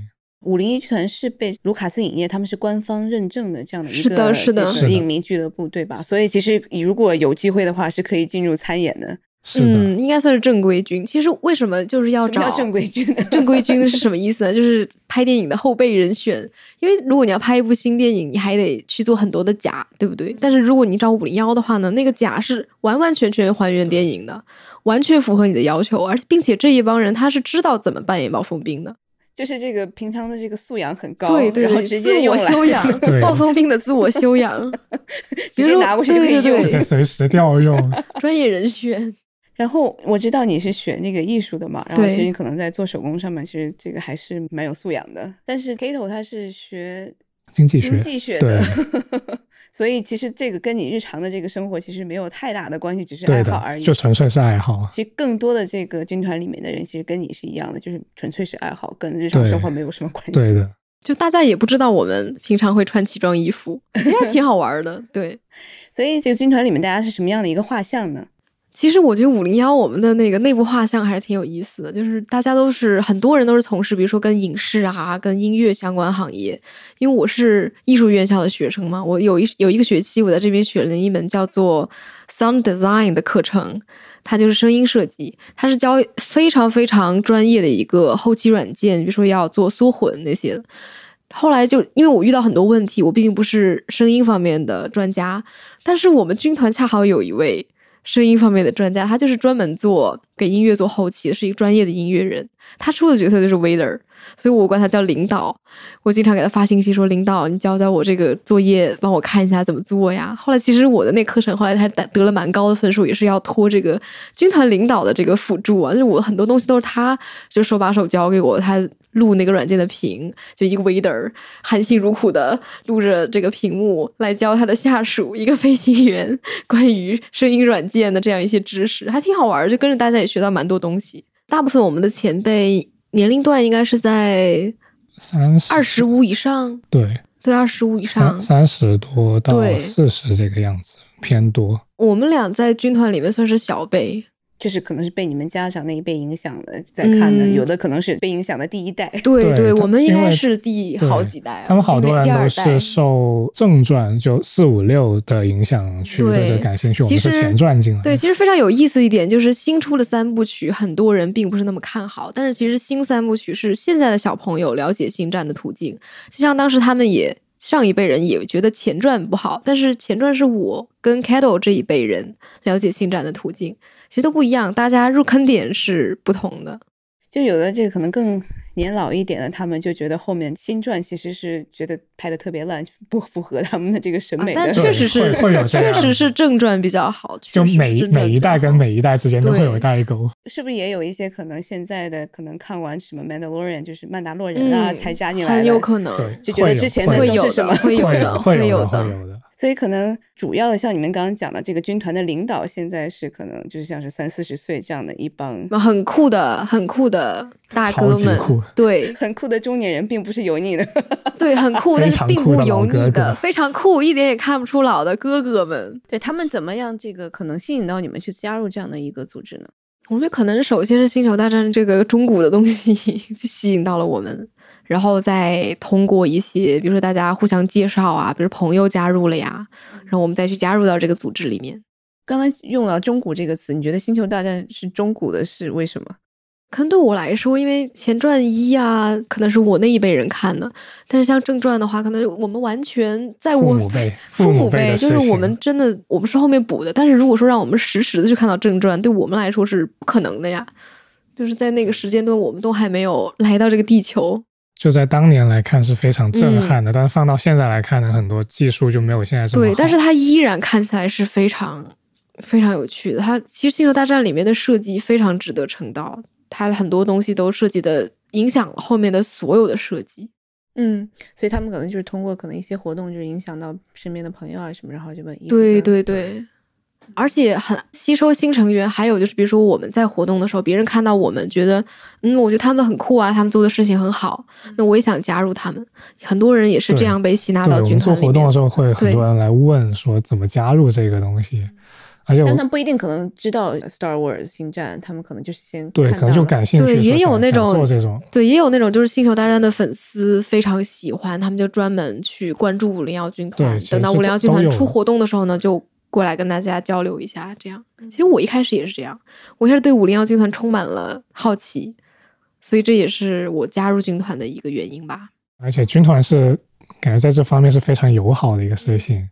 五零一剧团是被卢卡斯影业他们是官方认证的这样的一个是的是的这个是的影迷俱乐部，对吧？所以其实你如果有机会的话，是可以进入参演的。是的，嗯，应该算是正规军。其实为什么就是要找正规军呢 [LAUGHS] 正规军是什么意思呢？就是拍电影的后备人选。因为如果你要拍一部新电影，你还得去做很多的假，对不对？但是如果你找五零幺的话呢，那个假是完完全全还原电影的，完全符合你的要求，而且并且这一帮人他是知道怎么扮演暴风兵的。就是这个平常的这个素养很高，对对对，然后直自我接用来修养，[LAUGHS] 暴风兵的自我修养，[LAUGHS] 比如说直接拿过去就可以用对对对可以随时调用。[LAUGHS] 专业人选。然后我知道你是学那个艺术的嘛，然后其实你可能在做手工上面，其实这个还是蛮有素养的。但是 Kato 他是学经济学经济学的，所以其实这个跟你日常的这个生活其实没有太大的关系，只是爱好而已。就纯粹是爱好。其实更多的这个军团里面的人，其实跟你是一样的，就是纯粹是爱好，跟日常生活没有什么关系。对的，就大家也不知道我们平常会穿奇装异服，还挺好玩的。对，[LAUGHS] 所以这个军团里面大家是什么样的一个画像呢？其实我觉得五零幺我们的那个内部画像还是挺有意思的，就是大家都是很多人都是从事，比如说跟影视啊、跟音乐相关行业。因为我是艺术院校的学生嘛，我有一有一个学期我在这边学了一门叫做 Sound Design 的课程，它就是声音设计，它是教非常非常专业的一个后期软件，比如说要做缩混那些。后来就因为我遇到很多问题，我毕竟不是声音方面的专家，但是我们军团恰好有一位声音方面的专家，他就是专门做给音乐做后期的，是一个专业的音乐人。他出的角色就是 Waiter，所以我管他叫领导。我经常给他发信息说：“领导，你教教我这个作业，帮我看一下怎么做呀。”后来其实我的那课程后来他得了蛮高的分数，也是要托这个军团领导的这个辅助啊，就是我很多东西都是他就手把手教给我，他录那个软件的屏，就一个 waiter 含辛茹苦的录着这个屏幕来教他的下属一个飞行员关于声音软件的这样一些知识，还挺好玩儿，就跟着大家也学到蛮多东西。大部分我们的前辈年龄段应该是在三十二十五以上，对，对，二十五以上三。三十多到对四十这个样子，偏多。我们俩在军团里面算是小辈，就是可能是被你们家长那一辈影响的，在看的，嗯有的可能是被影响的第一代。对对我们应该是第好几代啊，他们好多人都第二代是受正传就四五六的影响去对对这感兴趣，我其实们是前传进来。对，其实非常有意思一点就是新出的三部曲，很多人并不是那么看好，但是其实新三部曲是现在的小朋友了解星战的途径，就像当时他们也上一辈人也觉得前传不好，但是前传是我跟 Kettle 这一辈人了解星战的途径，其实都不一样，大家入坑点是不同的。就有的这个可能更年老一点的，他们就觉得后面新传其实是觉得拍的特别烂，[LAUGHS] 不符合他们的这个审美的。啊但确实是会会有 [LAUGHS] 确实是正传比较好，就确实每每一代跟每一代之间都会有代沟。是不是也有一些可能现在的可能看完什么《Mandalorian》就是曼达洛人啊、嗯才加进来的，很有可能对就觉得之前的会有都是什么？会有的会有会有的会有的。所以可能主要的像你们刚刚讲的这个军团的领导，现在是可能就是像是三四十岁这样的一帮很酷的、很酷的大哥们对很酷的中年人，并不是油腻的。[LAUGHS] 对，很酷，但是并不油腻老哥哥的，非常酷，一点也看不出老的哥哥们。对他们怎么样这个可能吸引到你们去加入这样的一个组织呢？我觉得可能首先是《星球大战》这个 [LAUGHS] 中古的东西 [LAUGHS] 吸引到了我们，然后再通过一些，比如说大家互相介绍啊，比如朋友加入了呀，然后我们再去加入到这个组织里面。刚才用了“中古”这个词，你觉得《星球大战》是中古的，是为什么？可能对我来说，因为前传一啊，可能是我那一辈人看的，但是像正传的话，可能我们完全在我父母辈父父母辈就是我们真的我们是后面补的，但是如果说让我们实时的去看到正传，对我们来说是不可能的呀。就是在那个时间段，我们都还没有来到这个地球。就在当年来看是非常震嗯撼的，但是放到现在来看呢，很多技术就没有现在这么对，但是它依然看起来是非常非常有趣的。它其实《星球大战》里面的设计非常值得称道，它很多东西都设计的影响了后面的所有的设计。嗯，所以他们可能就是通过可能一些活动，就是影响到身边的朋友啊什么，然后就把衣服对对对，而且很吸收新成员。还有就是，比如说我们在活动的时候，别人看到我们觉得，嗯，我觉得他们很酷啊，他们做的事情很好，那我也想加入他们。很多人也是这样被吸纳到军团里面活动的时候，会很多人来问说怎么加入这个东西，而且但他们不一定可能知道 Star Wars 星战，他们可能就是先对可能就感兴趣，对，也有那种做这种，对，也有那种就是《星球大战》的粉丝非常喜欢，他们就专门去关注五零幺军团等到五零幺军团出活动的时候呢，就过来跟大家交流一下。这样，其实我一开始也是这样，我一开始对五零幺军团充满了好奇，所以这也是我加入军团的一个原因吧。而且军团是感觉在这方面是非常友好的一个事情。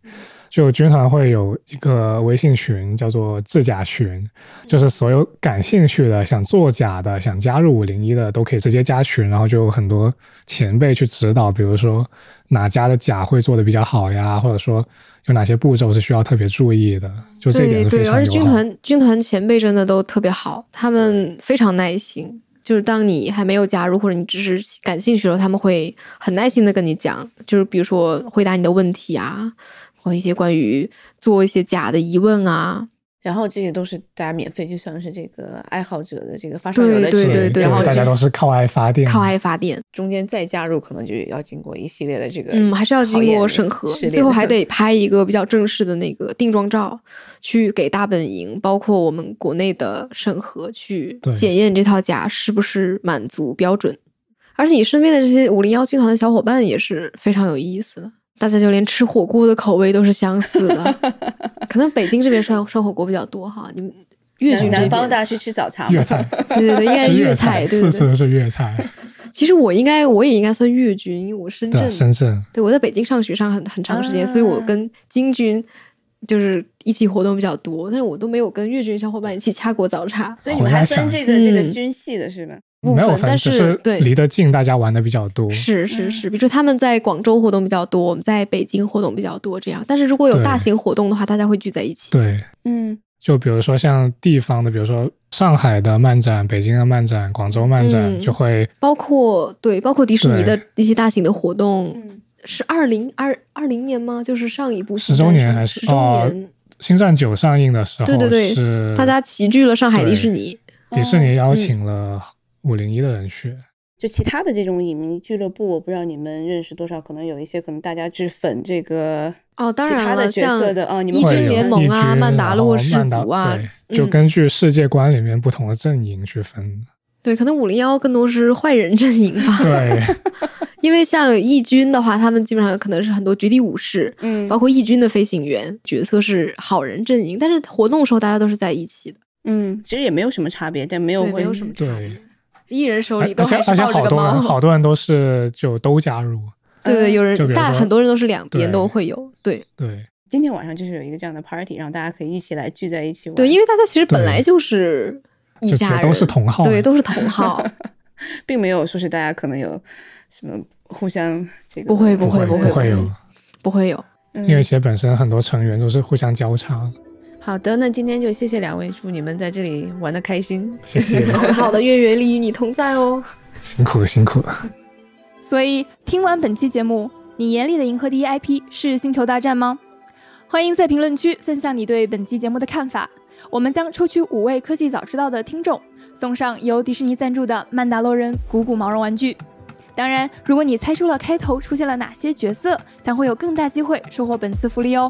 就军团会有一个微信群，叫做制甲群，就是所有感兴趣的、想做假的、想加入五零一的，都可以直接加群，然后就有很多前辈去指导，比如说哪家的甲会做的比较好呀，或者说有哪些步骤是需要特别注意的，就这一点对。而且军团军团前辈真的都特别好，他们非常耐心。就是当你还没有加入，或者你只是感兴趣的时候，他们会很耐心的跟你讲，就是比如说回答你的问题啊，或一些关于做一些假的疑问啊。然后这些都是大家免费，就像是这个爱好者的这个发烧友的对群，对对然后大家都是靠爱发电，靠爱发电，中间再加入，可能就要经过一系列的这个，嗯，还是要经过审核，最后还得拍一个比较正式的那个定妆照，去给大本营，包括我们国内的审核去检验这套甲是不是满足标准。而且你身边的这些五零幺军团的小伙伴也是非常有意思的，大家就连吃火锅的口味都是相似的。可能北京这边涮涮火锅比较多哈，你们粤南军这边，南方大家去吃早茶嘛，[LAUGHS] 粤菜，对对对，应该是粤菜，对对对。次次是粤菜，其实我应该我也应该算粤军，因为我深圳，深圳对，我在北京上学上很很长时间，所以我跟京军就是一起活动比较多，但是我都没有跟粤军小伙伴一起掐过早茶。所以你们还分这个这个嗯军系的是吗？没有部分，但是对。离得近，大家玩的比较多。是是是，比如说他们在广州活动比较多，我们在北京活动比较多，这样。但是如果有大型活动的话，大家会聚在一起。对，嗯，就比如说像地方的，比如说上海的漫展、北京的漫展、广州漫展，嗯。就会包括对，包括迪士尼的一些大型的活动，嗯。是二零二二零年吗？就是上一部十周年还是？十周哦年，星战九上映的时候，对对对。是大家齐聚了上海迪士尼。迪士尼邀嗯请了五零一的人去。就其他的这种影迷俱乐部，我不知道你们认识多少，可能有一些可能大家只粉这个哦，当然了，其他的角像的啊，你们义军联盟啊、曼达洛氏族啊，对，就嗯根据世界观里面不同的阵营去分。对，可能五零幺更多是坏人阵营吧。对，[LAUGHS] 因为像义军的话，他们基本上可能是很多绝地武士，嗯包括义军的飞行员角色是好人阵营，但是活动的时候大家都是在一起的，嗯，其实也没有什么差别，但没有没有什么差别对。艺人手里都而且而且还是抱着个好多人，猫。好多人都是就都加入。对对，有人大很多人都是两边都会有，对对，今天晚上就是有一个这样的 party，让大家可以一起来聚在一起玩。对，因为大家其实本来就是一家人，都是同号对，都是同号，[LAUGHS] 并没有说是大家可能有什么互相这个不会不会不会不会有，不会有。嗯因为其实本身很多成员都是互相交叉。好的，那今天就谢谢两位，祝你们在这里玩的开心。谢谢，[LAUGHS] 好的好的，月月丽与你同在哦。辛苦了辛苦了。所以听完本期节目，你眼里的银河第一 IP 是《星球大战》吗？欢迎在评论区分享你对本期节目的看法，我们将抽取五位科技早知道的听众，送上由迪士尼赞助的曼达洛人鼓鼓毛绒玩具。当然，如果你猜出了开头出现了哪些角色，将会有更大机会收获本次福利哦。